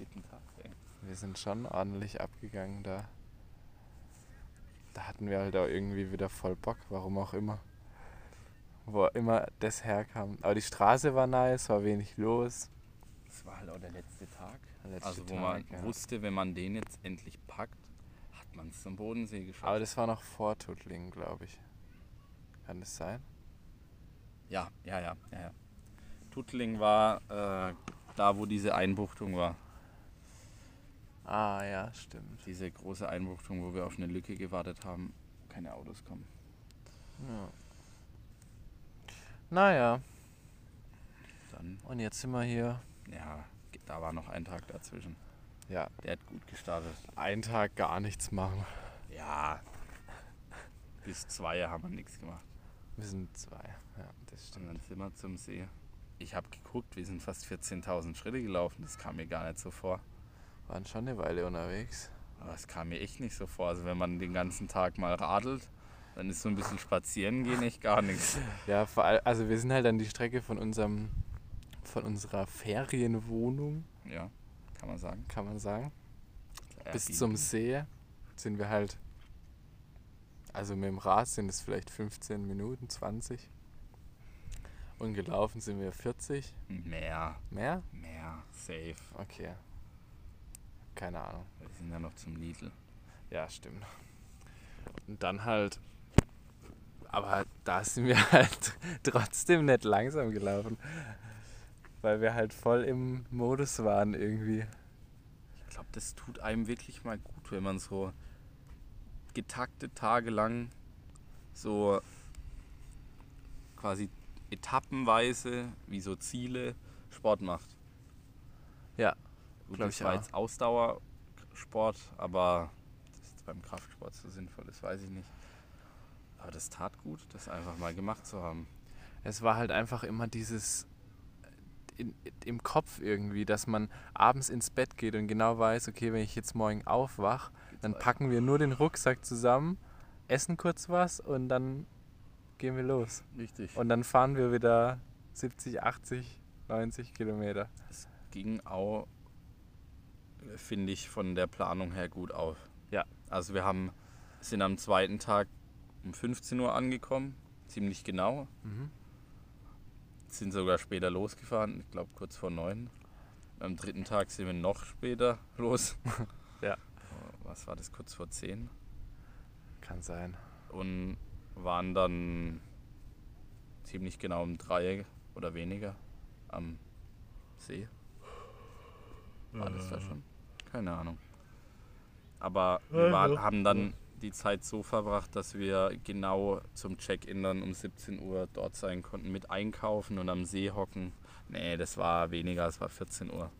Wir sind schon ordentlich abgegangen da. Da hatten wir halt auch irgendwie wieder voll Bock, warum auch immer. Wo immer das herkam. Aber die Straße war nice, war wenig los.
Das war halt auch der letzte Tag.
Der letzte
also, wo
Tag,
man
ja.
wusste, wenn man den jetzt endlich man es zum Bodensee geschafft.
Aber das war noch vor Tuttlingen, glaube ich. Kann das sein?
Ja, ja, ja, ja. ja. Tuttling war äh, da, wo diese Einbuchtung war.
Ah ja, stimmt.
Diese große Einbuchtung, wo wir auf eine Lücke gewartet haben. Keine Autos kommen.
Ja. Naja,
Dann,
und jetzt sind wir hier.
ja, da war noch ein Tag dazwischen.
Ja,
Der hat gut gestartet.
einen Tag gar nichts machen.
Ja. Bis zwei haben wir nichts gemacht.
Wir sind zwei. Ja, das
Und
stimmt.
dann sind wir zum See. Ich habe geguckt, wir sind fast 14.000 Schritte gelaufen. Das kam mir gar nicht so vor.
Waren schon eine Weile unterwegs.
Aber es kam mir echt nicht so vor. Also wenn man den ganzen Tag mal radelt, dann ist so ein bisschen spazieren gehen echt gar nichts.
Ja, vor allem, also wir sind halt an die Strecke von unserem, von unserer Ferienwohnung,
Ja, kann man sagen.
kann man sagen, bis
Airbnb.
zum See sind wir halt, also mit dem Rad sind es vielleicht 15 Minuten, 20. Und gelaufen sind wir 40.
Mehr,
Mehr?
mehr, safe.
Okay. Keine Ahnung.
Wir sind ja noch zum Lidl.
Ja, stimmt. Und dann halt, aber da sind wir halt trotzdem nicht langsam gelaufen, weil wir halt voll im Modus waren irgendwie.
Ich glaube, das tut einem wirklich mal gut, wenn man so getakte Tage lang so quasi etappenweise, wie so Ziele, Sport macht.
Ja,
Gut,
glaub
das
ich
war
auch.
jetzt Ausdauersport, aber das jetzt beim Kraftsport so sinnvoll ist, weiß ich nicht. Aber das tat gut, das einfach mal gemacht zu haben.
Es war halt einfach immer dieses in, im Kopf irgendwie, dass man abends ins Bett geht und genau weiß, okay, wenn ich jetzt morgen aufwach, dann packen wir nur den Rucksack zusammen, essen kurz was und dann gehen wir los.
Richtig.
Und dann fahren wir wieder 70, 80, 90 Kilometer.
ging auch, finde ich, von der Planung her gut auf.
Ja.
Also wir haben, sind am zweiten Tag um 15 Uhr angekommen, ziemlich genau.
Mhm.
Sind sogar später losgefahren, ich glaube kurz vor neun. Am dritten Tag sind wir noch später los.
Ja.
Was war das, kurz vor zehn?
Kann sein.
Und waren dann ziemlich genau um drei oder weniger am See. War das da schon? Keine Ahnung. Aber wir waren, haben dann die Zeit so verbracht, dass wir genau zum Check-in dann um 17 Uhr dort sein konnten mit einkaufen und am See hocken. Nee, das war weniger, es war 14 Uhr,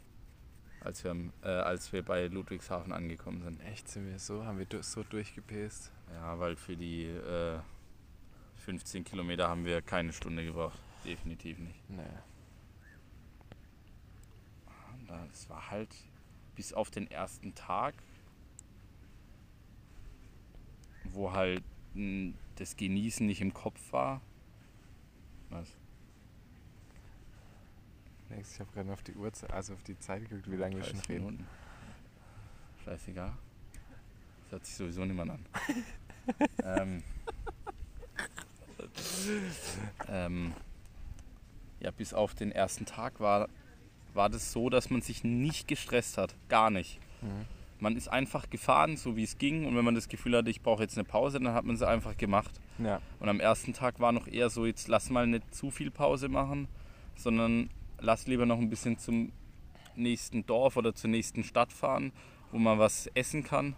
als wir, äh, als wir bei Ludwigshafen angekommen sind.
Echt, sind wir so? Haben wir so durchgepäst?
Ja, weil für die äh, 15 Kilometer haben wir keine Stunde gebraucht. Definitiv nicht.
Nee.
Das war halt bis auf den ersten Tag, wo halt mh, das Genießen nicht im Kopf war. Was?
Nix, ich habe gerade auf die Uhr, also auf die Zeit geguckt, wie lange wir schon
30
reden.
Minuten. Scheißegal. Das hört sich sowieso niemand an. ähm, ähm, ja, bis auf den ersten Tag war, war das so, dass man sich nicht gestresst hat. Gar nicht.
Mhm.
Man ist einfach gefahren, so wie es ging. Und wenn man das Gefühl hatte, ich brauche jetzt eine Pause, dann hat man sie einfach gemacht.
Ja,
Und am ersten Tag war noch eher so, jetzt lass mal nicht zu viel Pause machen, sondern lass lieber noch ein bisschen zum nächsten Dorf oder zur nächsten Stadt fahren, wo man was essen kann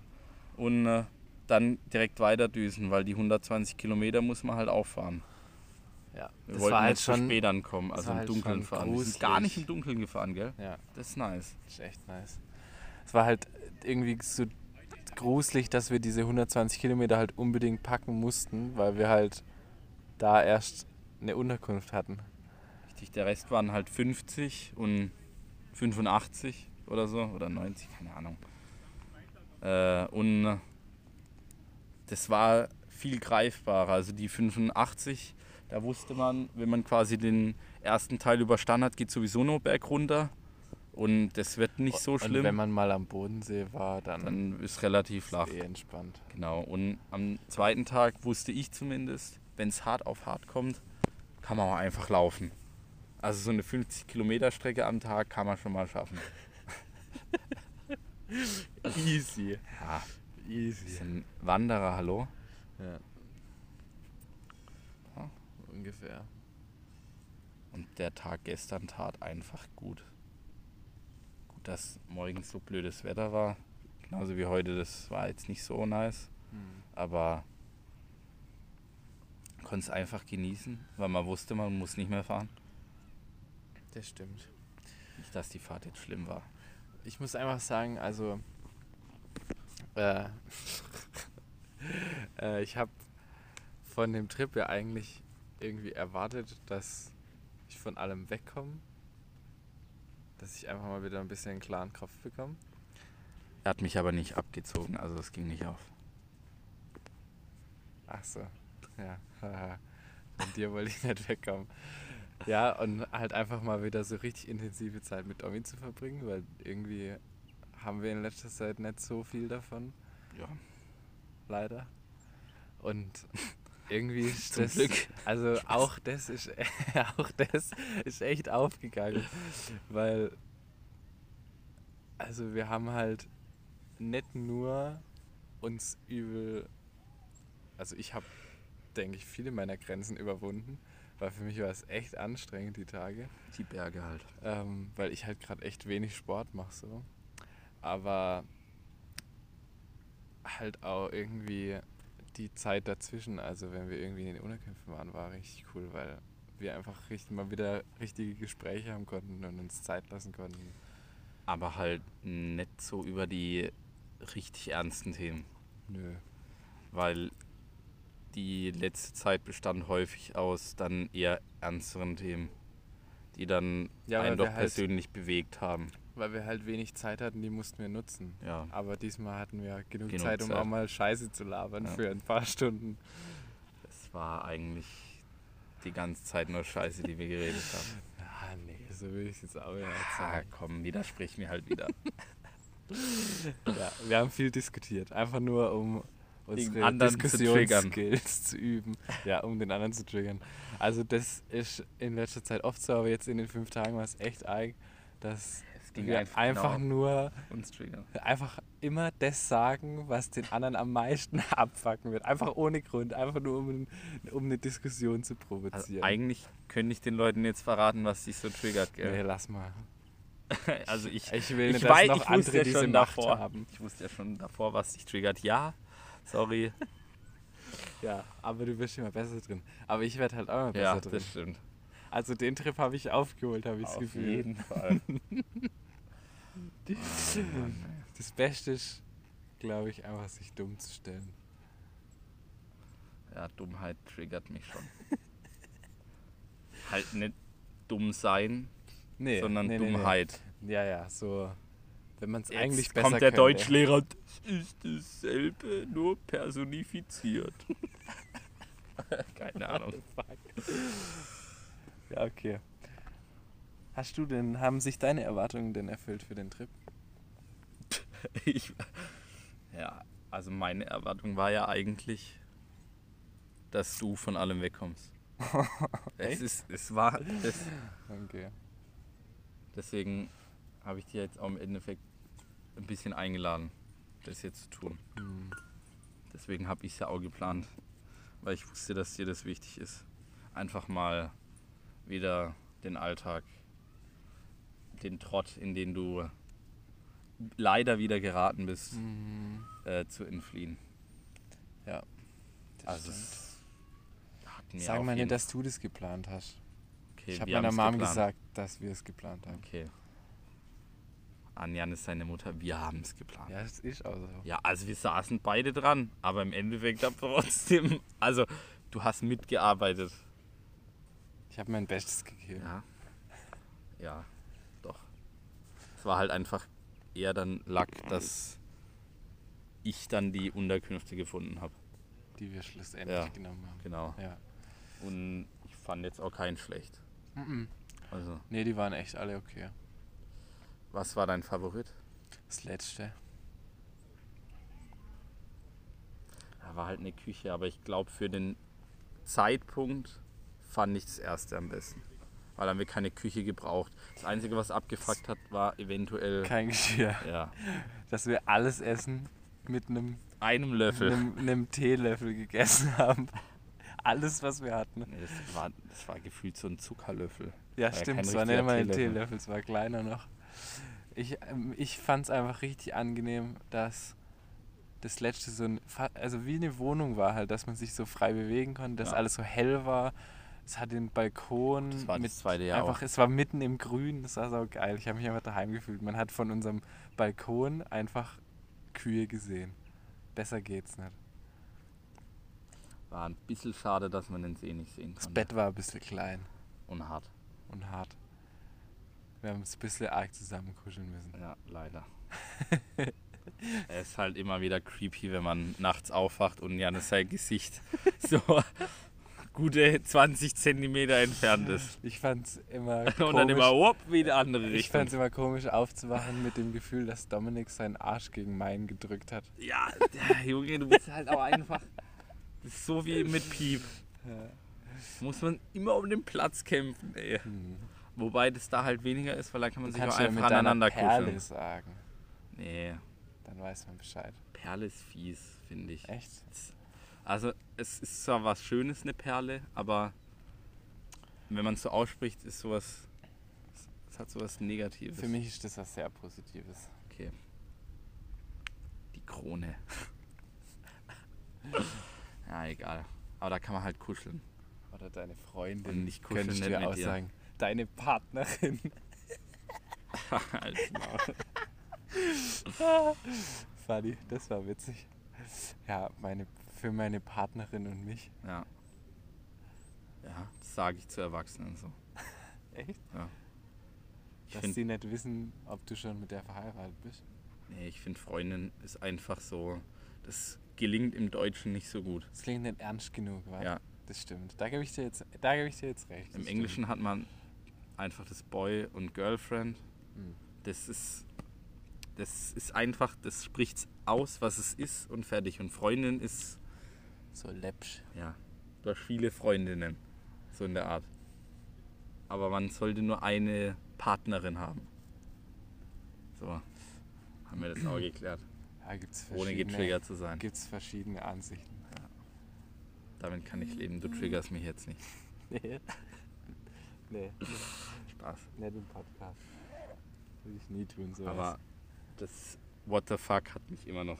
und äh, dann direkt weiter düsen, weil die 120 Kilometer muss man halt auffahren.
ja.
Wir
Das
wollten
war halt
nicht zu
schon.
spät ankommen, also im
halt
Dunkeln fahren. Wir sind gar
gruselig.
nicht im Dunkeln gefahren, gell?
Ja,
Das ist nice.
das ist echt nice. Es war halt irgendwie so gruselig, dass wir diese 120 Kilometer halt unbedingt packen mussten, weil wir halt da erst eine Unterkunft hatten.
Richtig, der Rest waren halt 50 und 85 oder so, oder 90, keine Ahnung. Äh, und äh, das war viel greifbarer. Also die 85, da wusste man, wenn man quasi den ersten Teil überstanden hat, geht sowieso nur berg runter. Und das wird nicht so
Und
schlimm.
wenn man mal am Bodensee war, dann,
dann ist relativ
ist
flach.
eh entspannt.
Genau. Und am zweiten Tag wusste ich zumindest, wenn es hart auf hart kommt, kann man auch einfach laufen. Also so eine 50 Kilometer Strecke am Tag kann man schon mal schaffen.
Easy.
Ja,
Easy.
sind Wanderer, hallo.
Ja.
Ja.
Ungefähr.
Und der Tag gestern tat einfach gut. Dass morgens so blödes Wetter war. Genauso wie heute, das war jetzt nicht so nice.
Hm.
Aber konnte es einfach genießen, weil man wusste, man muss nicht mehr fahren.
Das stimmt.
Nicht, dass die Fahrt jetzt schlimm war.
Ich muss einfach sagen, also äh, äh, ich habe von dem Trip ja eigentlich irgendwie erwartet, dass ich von allem wegkomme, dass ich einfach mal wieder ein bisschen einen klaren Kopf bekomme.
Er hat mich aber nicht abgezogen, also es ging nicht auf.
Ach so, ja, von dir wollte ich nicht wegkommen. Ja, und halt einfach mal wieder so richtig intensive Zeit mit Domi zu verbringen, weil irgendwie haben wir in letzter Zeit nicht so viel davon.
Ja,
leider. Und irgendwie ist das,
Glück.
also auch das ist auch das ist echt aufgegangen, weil also wir haben halt nicht nur uns übel, also ich habe denke ich viele meiner Grenzen überwunden, weil für mich war es echt anstrengend die Tage
die Berge halt.
ähm, weil ich halt gerade echt wenig Sport mache so. Aber halt auch irgendwie die Zeit dazwischen, also wenn wir irgendwie in den Unterkünften waren, war richtig cool, weil wir einfach richtig, mal wieder richtige Gespräche haben konnten und uns Zeit lassen konnten.
Aber halt nicht so über die richtig ernsten Themen.
Nö.
Weil die letzte Zeit bestand häufig aus dann eher ernsteren Themen, die dann
Ja,
einen doch
halt-
persönlich bewegt haben.
Weil wir halt wenig Zeit hatten, die mussten wir nutzen.
Ja,
Aber diesmal hatten wir genug,
Genug
Zeit, um
Zeit.
auch mal Scheiße zu labern
Ja.
für ein paar Stunden.
es war eigentlich die ganze Zeit nur Scheiße, die wir geredet haben.
Ah, nee, so will ich es jetzt auch nicht
Ah,
sagen.
komm, widersprich mir halt wieder.
Ja, wir haben viel diskutiert. Einfach nur, um unsere
anderen zu triggern.
Diskussionsskills zu üben. Ja, um den anderen zu triggern. Also das ist in letzter Zeit oft so, aber jetzt in den fünf Tagen war es echt arg, dass
ging
wir
einfach
einfach
genau
nur
uns triggern.
einfach immer das sagen, was den anderen am meisten abfacken wird. Einfach ohne Grund, einfach nur um, um eine Diskussion zu
Also
provozieren.
eigentlich könnte ich den Leuten jetzt verraten, was dich so triggert,
nee,
gell?
lass mal.
Also ich,
Ich will nicht,
ich
dass
weiß,
noch
ich
andere
ja
diese
schon
Macht
davor.
haben.
Ich wusste ja schon davor, was dich triggert. Ja, sorry.
Ja, aber du wirst immer besser drin. Aber ich werde halt auch immer besser
ja,
drin.
das stimmt.
Also den Trip habe ich aufgeholt, habe ich das
Auf
Gefühl.
jeden Fall.
Das Beste ist, glaube ich, einfach sich dumm zu stellen.
Ja, Dummheit triggert mich schon. halt nicht dumm sein,
Nee,
sondern
nee, nee, nee.
Dummheit.
Ja, ja, so. Wenn man es eigentlich besser
kommt der
könnte.
Deutschlehrer, das ist dasselbe, nur personifiziert. Keine Ahnung.
Ja, okay. Hast du denn, haben sich deine Erwartungen denn erfüllt für den Trip?
Ich, ja, also meine Erwartung war ja eigentlich, dass du von allem wegkommst. es, ist, es war, das,
Okay.
deswegen habe ich dir jetzt auch im Endeffekt ein bisschen eingeladen, das jetzt zu tun.
Hm.
Deswegen habe ich es ja auch geplant, weil ich wusste, dass dir das wichtig ist. Einfach mal wieder den Alltag, den Trott, in den du leider wieder geraten bist,
Mhm.
äh, zu entfliehen.
Ja. Das
Also,
Sag mal nicht, dass du das geplant hast.
Okay,
ich habe meiner Mom
geplant.
gesagt, dass wir es geplant haben.
Okay. Anjan ist seine Mutter, wir haben es geplant.
Ja, das ist auch so.
Ja, also wir saßen beide dran, aber im Endeffekt hab trotzdem, also du hast mitgearbeitet.
Ich habe mein Bestes gegeben.
Ja. Ja, doch. Es war halt einfach eher dann Lack, dass ich dann die Unterkünfte gefunden habe.
Die wir schlussendlich
Ja.
genommen haben.
Genau.
Ja.
Und ich fand jetzt auch keinen schlecht.
Mhm.
Also,
Nee, die waren echt alle okay.
was war dein Favorit?
Das letzte.
Ja, war halt eine Küche, aber ich glaube für den Zeitpunkt fand ich das erste am besten. Weil haben wir keine Küche gebraucht. Das Einzige, was abgefuckt hat, war eventuell
Kein Geschirr.
ja,
Dass wir alles Essen mit einem,
einem Löffel.
einem, einem Teelöffel gegessen haben. Alles, was wir hatten.
Nee, das, war, das war gefühlt so ein Zuckerlöffel.
Ja,
War ja
stimmt.
kein
Es war nicht mal ein
Teelöffel.
Es war kleiner noch. Ich, ähm, ich fand es einfach richtig angenehm, dass das letzte so ein, also wie eine Wohnung war halt, dass man sich so frei bewegen konnte, dass
Ja.
alles so hell war. Es hat den Balkon
Das war
mit
das zweite Jahr
einfach,
auch.
es war mitten im Grün, das war so geil. Ich habe mich einfach daheim gefühlt. Man hat von unserem Balkon einfach Kühe gesehen. Besser geht's nicht.
War ein bisschen schade, dass man den See nicht sehen
Das
konnte.
Bett war ein bisschen klein
Und hart.
und hart. Wir haben uns ein bisschen arg zusammen kuscheln müssen.
Ja, leider. es ist halt immer wieder creepy, wenn man nachts aufwacht und Janis sein Gesicht so gute 20 Zentimeter entfernt ist.
Ich fand's immer
Und dann
komisch,
immer whoop, wie die andere
ich
Richtung.
fand's immer komisch aufzuwachen mit dem Gefühl, dass Dominik seinen Arsch gegen meinen gedrückt hat.
Ja, der Junge, du bist halt auch einfach. Das ist so wie mit Piep. Muss man immer um den Platz kämpfen, ey.
Hm.
Wobei das da halt weniger ist, weil da kann man sich auch
ja
einfach
deiner
aneinander
Perle
kuscheln.
sagen.
Nee,
Dann weiß man Bescheid.
Perle ist fies, finde ich.
Echt?
Also es ist zwar was Schönes, eine Perle, aber wenn man es so ausspricht, ist sowas. Es hat sowas Negatives.
Für mich ist das was sehr Positives.
Okay. Die Krone. ja, egal. Aber da kann man halt kuscheln.
Oder deine Freundin.
Und ich kuschel
könnte ich
nicht
dir auch
dir.
sagen. Deine Partnerin. Funny, das war witzig. Ja, meine, für meine Partnerin und mich.
ja. Ja, das sage ich zu Erwachsenen so.
Echt?
Ja. Ich
Dass
finde,
sie nicht wissen, ob du schon mit der verheiratet bist.
nee, ich find Freundin ist einfach so. Das gelingt im Deutschen nicht so gut.
Das klingt nicht ernst genug, wa?
Ja.
Das stimmt. Da gebe ich dir jetzt, da gebe ich dir jetzt recht.
Im Englischen hat man einfach das Boy und Girlfriend.
stimmt. Hm.
Das ist, das ist einfach, das spricht's aus, was es ist und fertig. Und Freundin ist,
So läppsch.
ja, du hast viele Freundinnen, so in der Art. Aber man sollte nur eine Partnerin haben. So, haben wir das auch geklärt.
Da gibt's
Ohne getriggert zu sein.
gibt's verschiedene Ansichten.
Damit kann ich leben. Du triggerst mich jetzt nicht.
Nee. nee,
Spaß.
nicht im Podcast. Würde ich nie tun, so.
Aber das What the fuck hat mich immer noch.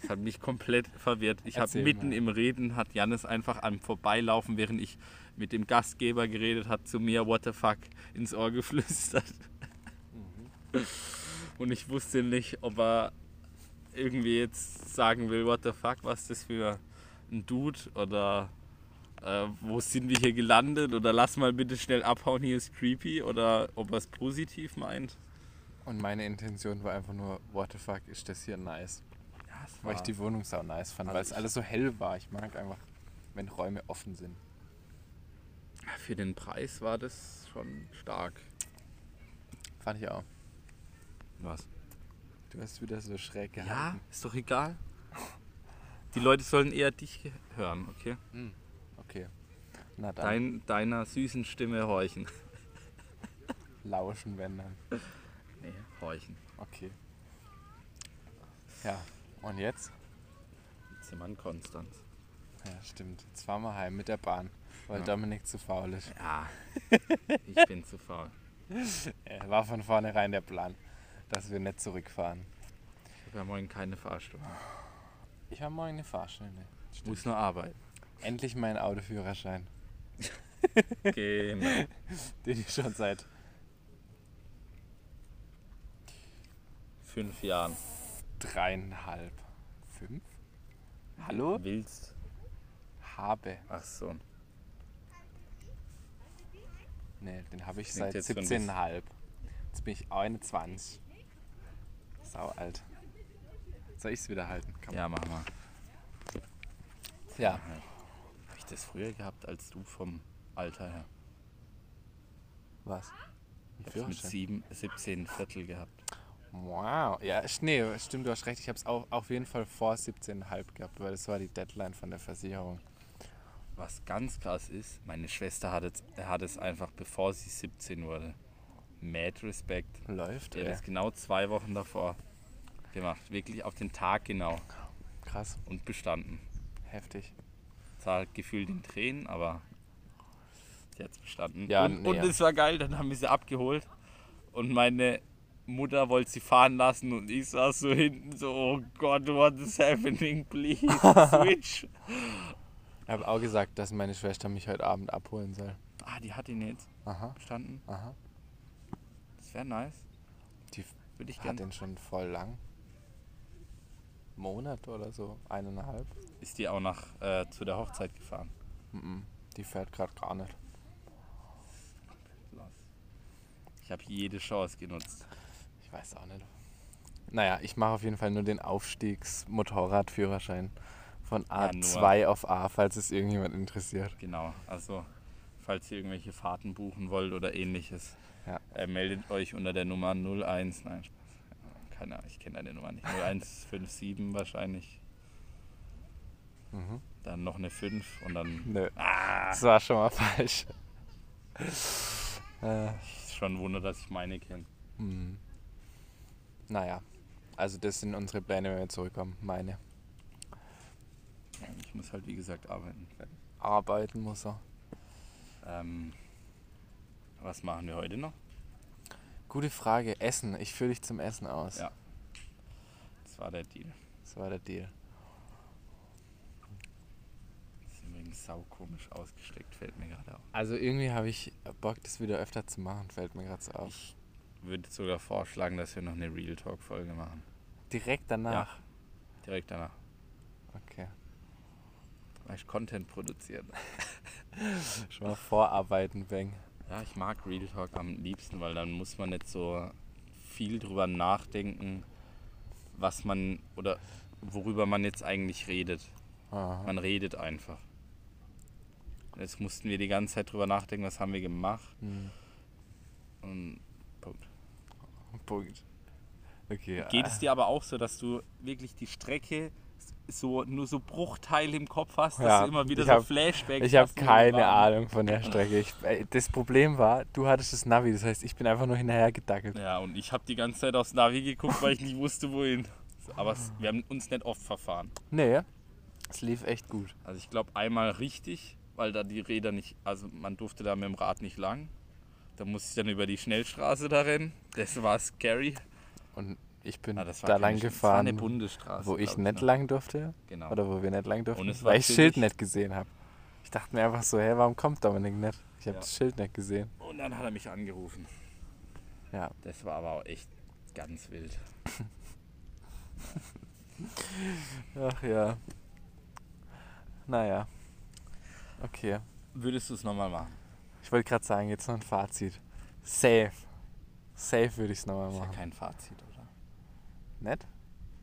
Das hat mich komplett verwirrt. Ich habe mitten
mal.
im Reden hat Jannis einfach am Vorbeilaufen, während ich mit dem Gastgeber geredet hat, zu mir What the fuck ins Ohr geflüstert. Und ich wusste nicht, ob er irgendwie jetzt sagen will, What the fuck, was ist das für ein Dude oder äh, wo sind wir hier gelandet oder lass mal bitte schnell abhauen, hier ist creepy oder ob er es positiv meint.
Und meine Intention war einfach nur, what the fuck, ist das hier nice?
Ja, es
Weil ich die Wohnung sau nice fand,
Also
weil es alles so hell war. Ich mag einfach, wenn Räume offen sind.
Für den Preis war das schon stark.
Fand ich auch.
Was?
Du hast wieder so schräg
Ja,
gehalten.
ist doch egal. Die Leute sollen eher dich hören, okay?
Okay. Na dann,
Dein, deiner süßen Stimme horchen.
lauschen, wenn dann.
Nee, horchen.
Okay. Ja, und jetzt?
Zimmern Konstanz.
Ja, stimmt. Jetzt fahren wir heim mit der Bahn, weil
Ja.
Dominik zu faul ist.
Ja, ich bin zu faul.
War von vornherein der Plan, dass wir nicht zurückfahren.
Ich habe ja morgen keine Fahrstunde.
Ich habe morgen eine Fahrstunde.
Ich muss nur arbeiten.
Endlich mein Autoführerschein,
Genau.
den ich schon seit
Fünf Jahren.
Dreieinhalb, fünf? Hallo?
Willst.
Habe.
Ach so.
Nee, den habe ich
Klingt
seit
jetzt so ein
17,5. Jetzt bin ich 21. Sau alt. Soll ich es wieder halten? Komm.
Ja, mach mal.
ja.
Habe ich das früher gehabt als du vom Alter her?
Was?
Ich mit
Führerschein?
sieben, 17 Viertel gehabt.
Wow. Ja, nee, stimmt, du hast recht. Ich habe es auch auf jeden Fall vor 17,5 gehabt, weil das war die Deadline von der Versicherung.
Was ganz krass ist, meine Schwester hat es, hat es einfach bevor sie 17 wurde. Mad Respekt.
Läuft,
hat
ey.
es genau zwei Wochen davor gemacht. Wirklich auf den Tag genau.
Krass.
Und bestanden.
Heftig.
Zwar gefühlt in Tränen, aber sie hat es bestanden.
Ja,
und,
nee,
und
ja.
es war geil, dann haben wir sie abgeholt. Und meine Mutter wollte sie fahren lassen und ich saß so hinten so, oh Gott, what is happening, please, switch.
Ich habe auch gesagt, dass meine Schwester mich heute Abend abholen soll.
Ah, die hat ihn jetzt
Aha,
bestanden.
aha.
Das wäre nice.
Die
Würde ich
hat
gerne.
den schon voll lang. Monat oder so, eineinhalb.
Ist die auch nach äh, zu der Hochzeit gefahren?
Mhm. Die fährt gerade gar nicht.
Ich habe jede Chance genutzt.
Ich weiß auch nicht. Naja, ich mache auf jeden Fall nur den Aufstiegs-Motorradführerschein von
Ja,
A2 auf A, falls es irgendjemand interessiert.
Genau, also falls ihr irgendwelche Fahrten buchen wollt oder ähnliches,
Ja.
äh, meldet euch unter der Nummer 01. Nein. Ja, Keine Ahnung, ich kenne deine Nummer nicht. 0157 wahrscheinlich.
Mhm.
Dann noch eine 5 und dann
Nö,
Ah,
das war schon mal falsch. äh,
ist schon ein Wunder, dass ich meine kenne.
hm. Naja, also das sind unsere Pläne, wenn wir zurückkommen. Meine.
Ich muss halt wie gesagt arbeiten.
Arbeiten muss er.
Ähm, was machen wir heute noch?
Gute Frage. Essen. Ich führe dich zum Essen aus.
Ja. Das war der Deal.
Das war der Deal.
Das ist übrigens saukomisch ausgesteckt, fällt mir gerade auf.
Also irgendwie habe ich Bock, das wieder öfter zu machen, fällt mir gerade so auf.
Ich würde sogar vorschlagen, dass wir noch eine Real Talk-Folge machen.
Direkt danach.
Direkt danach.
Okay.
Weil ich Content produzieren.
Schon mal vorarbeiten, Bang.
Ja, ich mag Real Talk am liebsten, weil dann muss man nicht so viel drüber nachdenken, was man oder worüber man jetzt eigentlich redet.
Aha.
Man redet einfach. Jetzt mussten wir die ganze Zeit drüber nachdenken, was haben wir gemacht.
Hm.
Und Punkt.
Punkt. Okay.
Geht es dir aber auch so, dass du wirklich die Strecke so nur so Bruchteile im Kopf hast, dass
Ja,
du immer wieder so
hab-
Flashbacks
Ich habe keine
waren.
Ahnung von der Strecke. Ich, ey, das Problem war, du hattest das Navi, das heißt, ich bin einfach nur hinterher gedackelt.
Ja, und ich habe die ganze Zeit aufs Navi geguckt, weil ich nicht wusste, wohin. Aber es, wir haben uns nicht oft verfahren.
Nee, es lief echt gut.
Also ich glaube einmal richtig, weil da die Räder nicht, also man durfte da mit dem Rad nicht lang. Da musste ich dann über die Schnellstraße da rennen. Das war scary.
Und ich bin
Ah,
da lang gefahren,
Bundesstraße.
wo ich nicht
ne?
lang durfte.
Genau.
Oder wo wir nicht lang durften, weil ich Schild nicht gesehen habe. Ich dachte mir einfach so, hey, warum kommt Dominik nicht? Ich habe
Ja.
das Schild nicht gesehen.
Und dann hat er mich angerufen.
Ja,
Das war aber auch echt ganz wild.
ach ja. Naja. Okay.
Würdest du es nochmal machen?
Ich wollte gerade sagen, jetzt noch ein Fazit. Safe. Safe würde ich es nochmal
Ist ja
machen.
kein Fazit, oder?
Nett?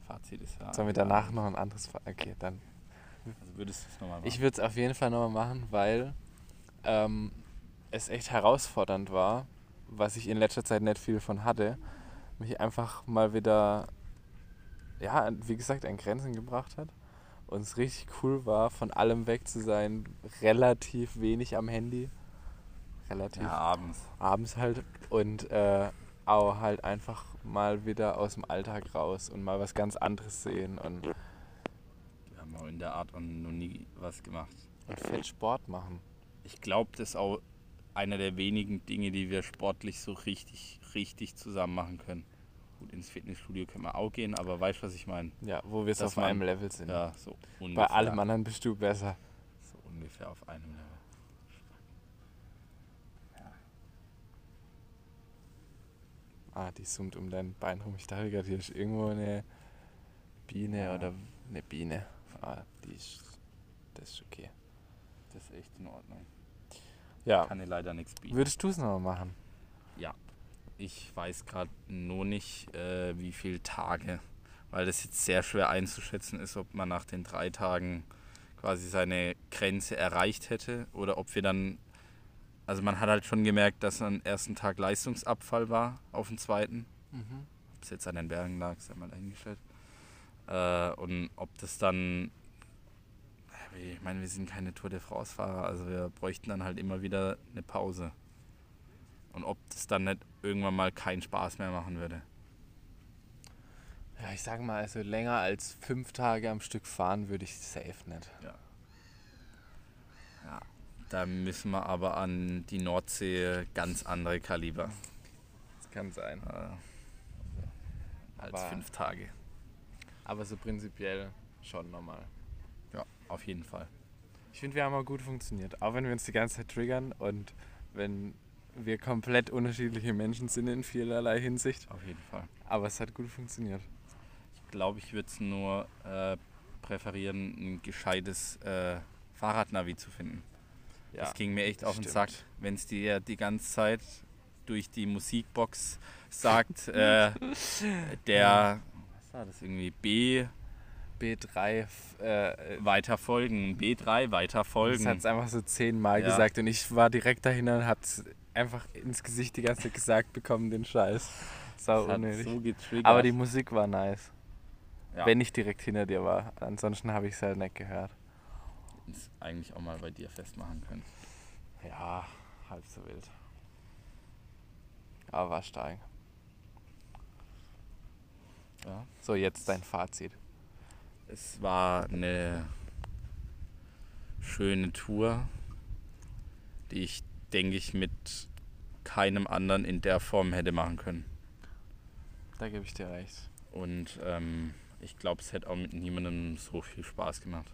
Fazit ist ja.
Sollen wir danach noch ein anderes Fazit? Okay, dann.
Also würdest du es nochmal machen?
Ich würde es auf jeden Fall nochmal machen, weil ähm, es echt herausfordernd war, was ich in letzter Zeit nicht viel von hatte, mich einfach mal wieder, ja, wie gesagt, an Grenzen gebracht hat. Und es richtig cool war, von allem weg zu sein, relativ wenig am Handy. Relativ.
ja, abends.
Abends halt. Und äh, auch halt einfach mal wieder aus dem Alltag raus und mal was ganz anderes sehen und,
Wir haben auch in der Art noch nie was gemacht.
und fett Sport machen.
Ich glaube, das ist auch einer der wenigen Dinge, die wir sportlich so richtig, richtig zusammen machen können. Gut, ins Fitnessstudio können wir auch gehen, aber weißt du, was ich meine?
Ja, wo wir es auf einem Level sind.
Ja, so
Bei
ungefähr.
allem anderen bist du besser.
So ungefähr auf einem Level.
Ah, die summt um dein Bein rum. Ich dachte gerade, hier ist irgendwo eine Biene
Ja.
oder eine Biene. Ah, die ist. Das ist okay.
Das ist echt in Ordnung.
Ja.
Kann dir leider nichts bieten.
Würdest du es nochmal machen?
Ich weiß gerade nur nicht, äh, wie viele Tage, weil das jetzt sehr schwer einzuschätzen ist, ob man nach den drei Tagen quasi seine Grenze erreicht hätte oder ob wir dann, also man hat halt schon gemerkt, dass am ersten Tag Leistungsabfall war auf dem zweiten.
Mhm.
Ob es jetzt an den Bergen lag, sei mal dahingestellt. Äh, und ob das dann, ich meine, wir sind keine Tour de France-Fahrer, also wir bräuchten dann halt immer wieder eine Pause. Und ob das dann nicht irgendwann mal keinen Spaß mehr machen würde.
Ja, ich sage mal, also länger als fünf Tage am Stück fahren würde ich safe nicht.
Da müssen wir aber an die Nordsee ganz andere Kaliber
Das kann sein.
äh, als
Aber-
fünf Tage.
Aber so prinzipiell schon normal.
Ja, auf jeden Fall.
Ich finde, wir haben auch gut funktioniert. Auch wenn wir uns die ganze Zeit triggern und wenn wir komplett unterschiedliche Menschen sind in vielerlei Hinsicht.
Auf jeden Fall.
Aber es hat gut funktioniert.
Ich glaube, ich würde es nur äh, präferieren, ein gescheites äh, Fahrradnavi zu finden.
Ja,
das ging mir echt auf den
stimmt.
Sack, wenn es dir die ganze Zeit durch die Musikbox sagt, äh, der, was war das irgendwie, B
B3, f- äh,
weiter folgen, B3 weiter
das
folgen.
hat es einfach so zehnmal
Ja.
gesagt und ich war direkt dahinter und hab's einfach ins Gesicht die ganze Zeit gesagt bekommen, den Scheiß. Sau
Das
unnötig.
so.
Aber die Musik war nice.
ja,
Wenn ich direkt hinter dir war. Ansonsten habe ich es halt nicht gehört.
Es eigentlich auch mal bei dir festmachen können.
Ja, halb so wild. Aber war stark.
Ja.
So, jetzt dein Fazit.
Es war eine schöne Tour, die ich, denke ich, mit keinem anderen in der Form hätte machen können.
Da gebe ich dir recht.
Und ähm, ich glaube, es hätte auch mit niemandem so viel Spaß gemacht.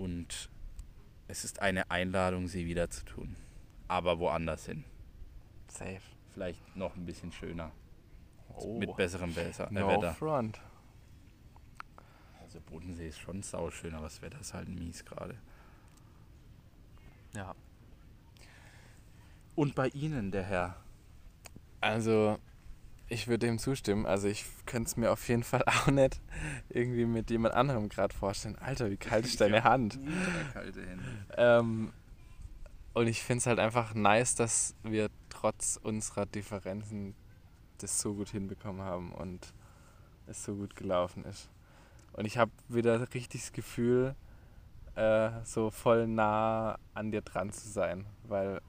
Und es ist eine Einladung, sie wieder zu tun. Aber woanders hin.
Safe.
Vielleicht noch ein bisschen schöner.
Oh.
Mit besserem Wetter. Äh,
no
Wetter.
front.
Also Bodensee ist schon sauschön, aber das Wetter ist halt mies gerade.
Ja.
Und bei Ihnen, der Herr?
Also, ich würde dem zustimmen. Also, ich könnte es mir auf jeden Fall auch nicht irgendwie mit jemand anderem gerade vorstellen. Alter, wie kalt ist deine Hand?
Kalte Hände.
Ähm, und ich finde es halt einfach nice, dass wir trotz unserer Differenzen das so gut hinbekommen haben. Und es so gut gelaufen ist. Und ich habe wieder richtig das Gefühl, äh, so voll nah an dir dran zu sein, weil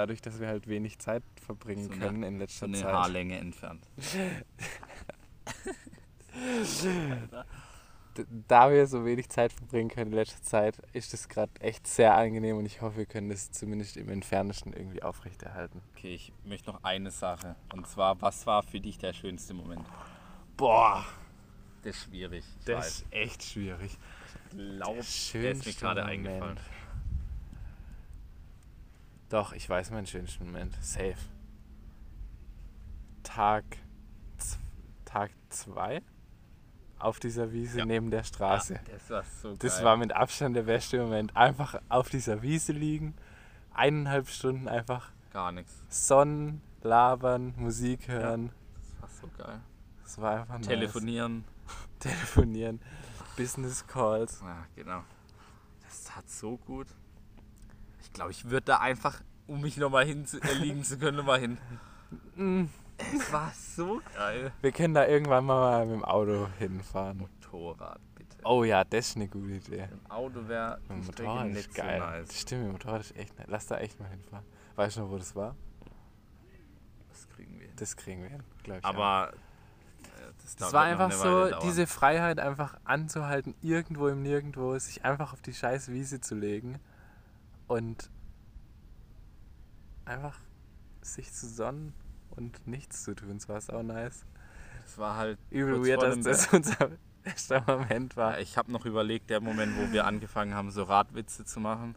dadurch, dass wir halt wenig Zeit verbringen
So eine-
können in
So
letzter
eine
Zeit.
Haarlänge entfernt.
Da wir so wenig Zeit verbringen können in letzter Zeit, ist es gerade echt sehr angenehm und ich hoffe, wir können das zumindest im Entferntesten irgendwie aufrechterhalten.
Okay, ich möchte noch eine Sache. Und zwar, was war für dich der schönste Moment?
Boah,
Das ist schwierig.
Das
weiß.
ist echt schwierig.
glaub,
Der
der ist mir gerade eingefallen.
Doch, ich weiß meinen schönsten Moment. Safe. Tag, Tag zwei auf dieser Wiese
Ja.
neben der Straße.
Ja, das war so
Das
geil.
war mit Abstand der beste Moment. Einfach auf dieser Wiese liegen, eineinhalb Stunden einfach
gar nichts.
Sonnen, labern, Musik hören.
Das war so geil.
Das war einfach nice.
Telefonieren.
Telefonieren, Business Calls.
Ja, genau. Das tat so gut. Ich glaube, ich würde da einfach, um mich nochmal hin zu, äh, liegen zu können, nochmal hin. Es war so geil.
Wir können da irgendwann mal mit dem Auto hinfahren.
Motorrad, bitte.
Oh ja, das ist eine gute Idee.
Im Auto wäre
Mit dem
die Strecke
Motorrad
nicht
ist geil.
so nice.
Stimmt, mit dem Motorrad ist echt nice. Lass da echt mal hinfahren. Weißt du noch, wo das war?
Das kriegen wir hin.
Das kriegen wir hin, glaube ich.
Aber äh, das,
das war einfach so, diese Freiheit einfach anzuhalten, irgendwo im Nirgendwo, sich einfach auf die scheiß Wiese zu legen und einfach sich zu sonnen und nichts zu tun. Das war auch nice.
Das war halt
Übel weird, dass das unser bester Moment war.
Ja, ich habe noch überlegt, der Moment, wo wir angefangen haben, so Radwitze zu machen,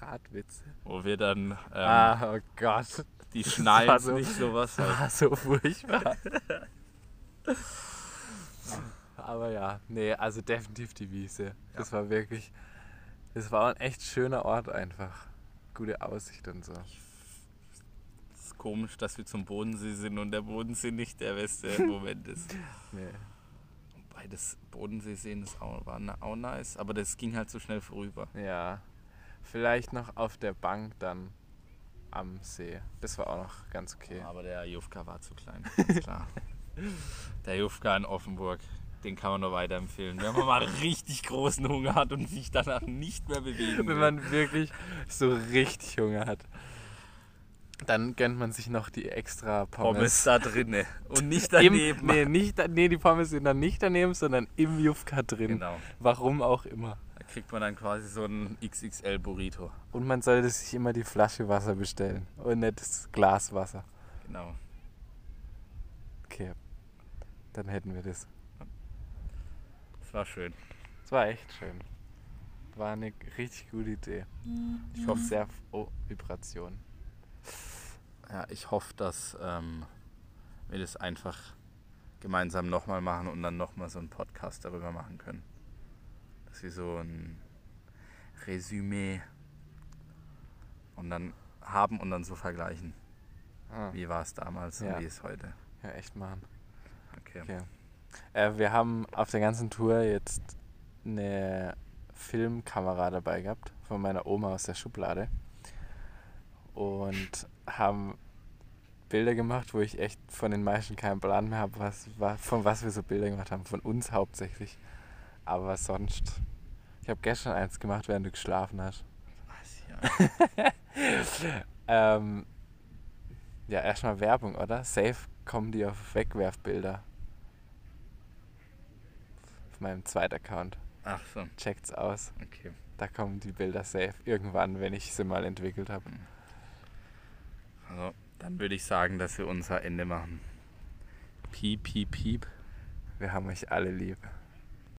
Radwitze.
wo wir dann ähm,
ah, oh Gott.
die
war
Schnallen
so-
nicht sowas
Das
halt.
war so furchtbar. Aber ja, nee, also definitiv die Wiese. Das war wirklich, das war ein echt schöner Ort einfach. Gute Aussicht und so.
Es ist komisch, dass wir zum Bodensee sind und der Bodensee nicht der beste Moment ist.
Nee.
Wobei das Bodensee sehen ist auch, war auch nice, aber das ging halt so schnell vorüber.
Ja, vielleicht noch auf der Bank dann am See. Das war auch noch ganz okay.
Aber der Jufka war zu klein, klar. Der Jufka in Offenburg, den kann man nur weiterempfehlen. Wenn man mal richtig großen Hunger hat und sich danach nicht mehr bewegen
Wenn
will.
man wirklich so richtig Hunger hat, dann gönnt man sich noch die extra
Pommes
Pommes.
da drinne und nicht
Im,
daneben.
nee, nicht, nee, die Pommes sind dann nicht daneben, sondern im Jufka drin.
Genau.
Warum auch immer.
Da kriegt man dann quasi so einen XXL Burrito.
Und man sollte sich immer die Flasche Wasser bestellen und nicht das Glas Wasser.
Genau.
Okay, dann hätten wir das.
Das war schön.
Das war echt schön. War eine richtig gute Idee. Ich hoffe sehr. Oh, Vibration.
Ja, ich hoffe, dass ähm, wir das einfach gemeinsam nochmal machen und dann nochmal so einen Podcast darüber machen können. Dass wir so ein Resümee und dann haben und dann so vergleichen.
Ah,
Wie war es damals
Ja.
und wie ist heute?
ja, echt machen.
Okay.
Okay. Äh, wir haben auf der ganzen Tour jetzt eine Filmkamera dabei gehabt von meiner Oma aus der Schublade und haben Bilder gemacht, wo ich echt von den meisten keinen Plan mehr habe, was, wa- von was wir so Bilder gemacht haben. Von uns hauptsächlich. Aber sonst. Ich habe gestern eins gemacht, während du geschlafen hast.
Was, ja.
Ähm, ja, erstmal Werbung, oder? Safe kommen die auf Wegwerfbilder. Meinem zweiten Account.
Ach so,
Checkt's aus.
okay.
Da kommen die Bilder safe. Irgendwann, wenn ich sie mal entwickelt habe.
Also, dann würde ich sagen, dass wir unser Ende machen. Piep, piep, piep.
Wir haben euch alle lieb.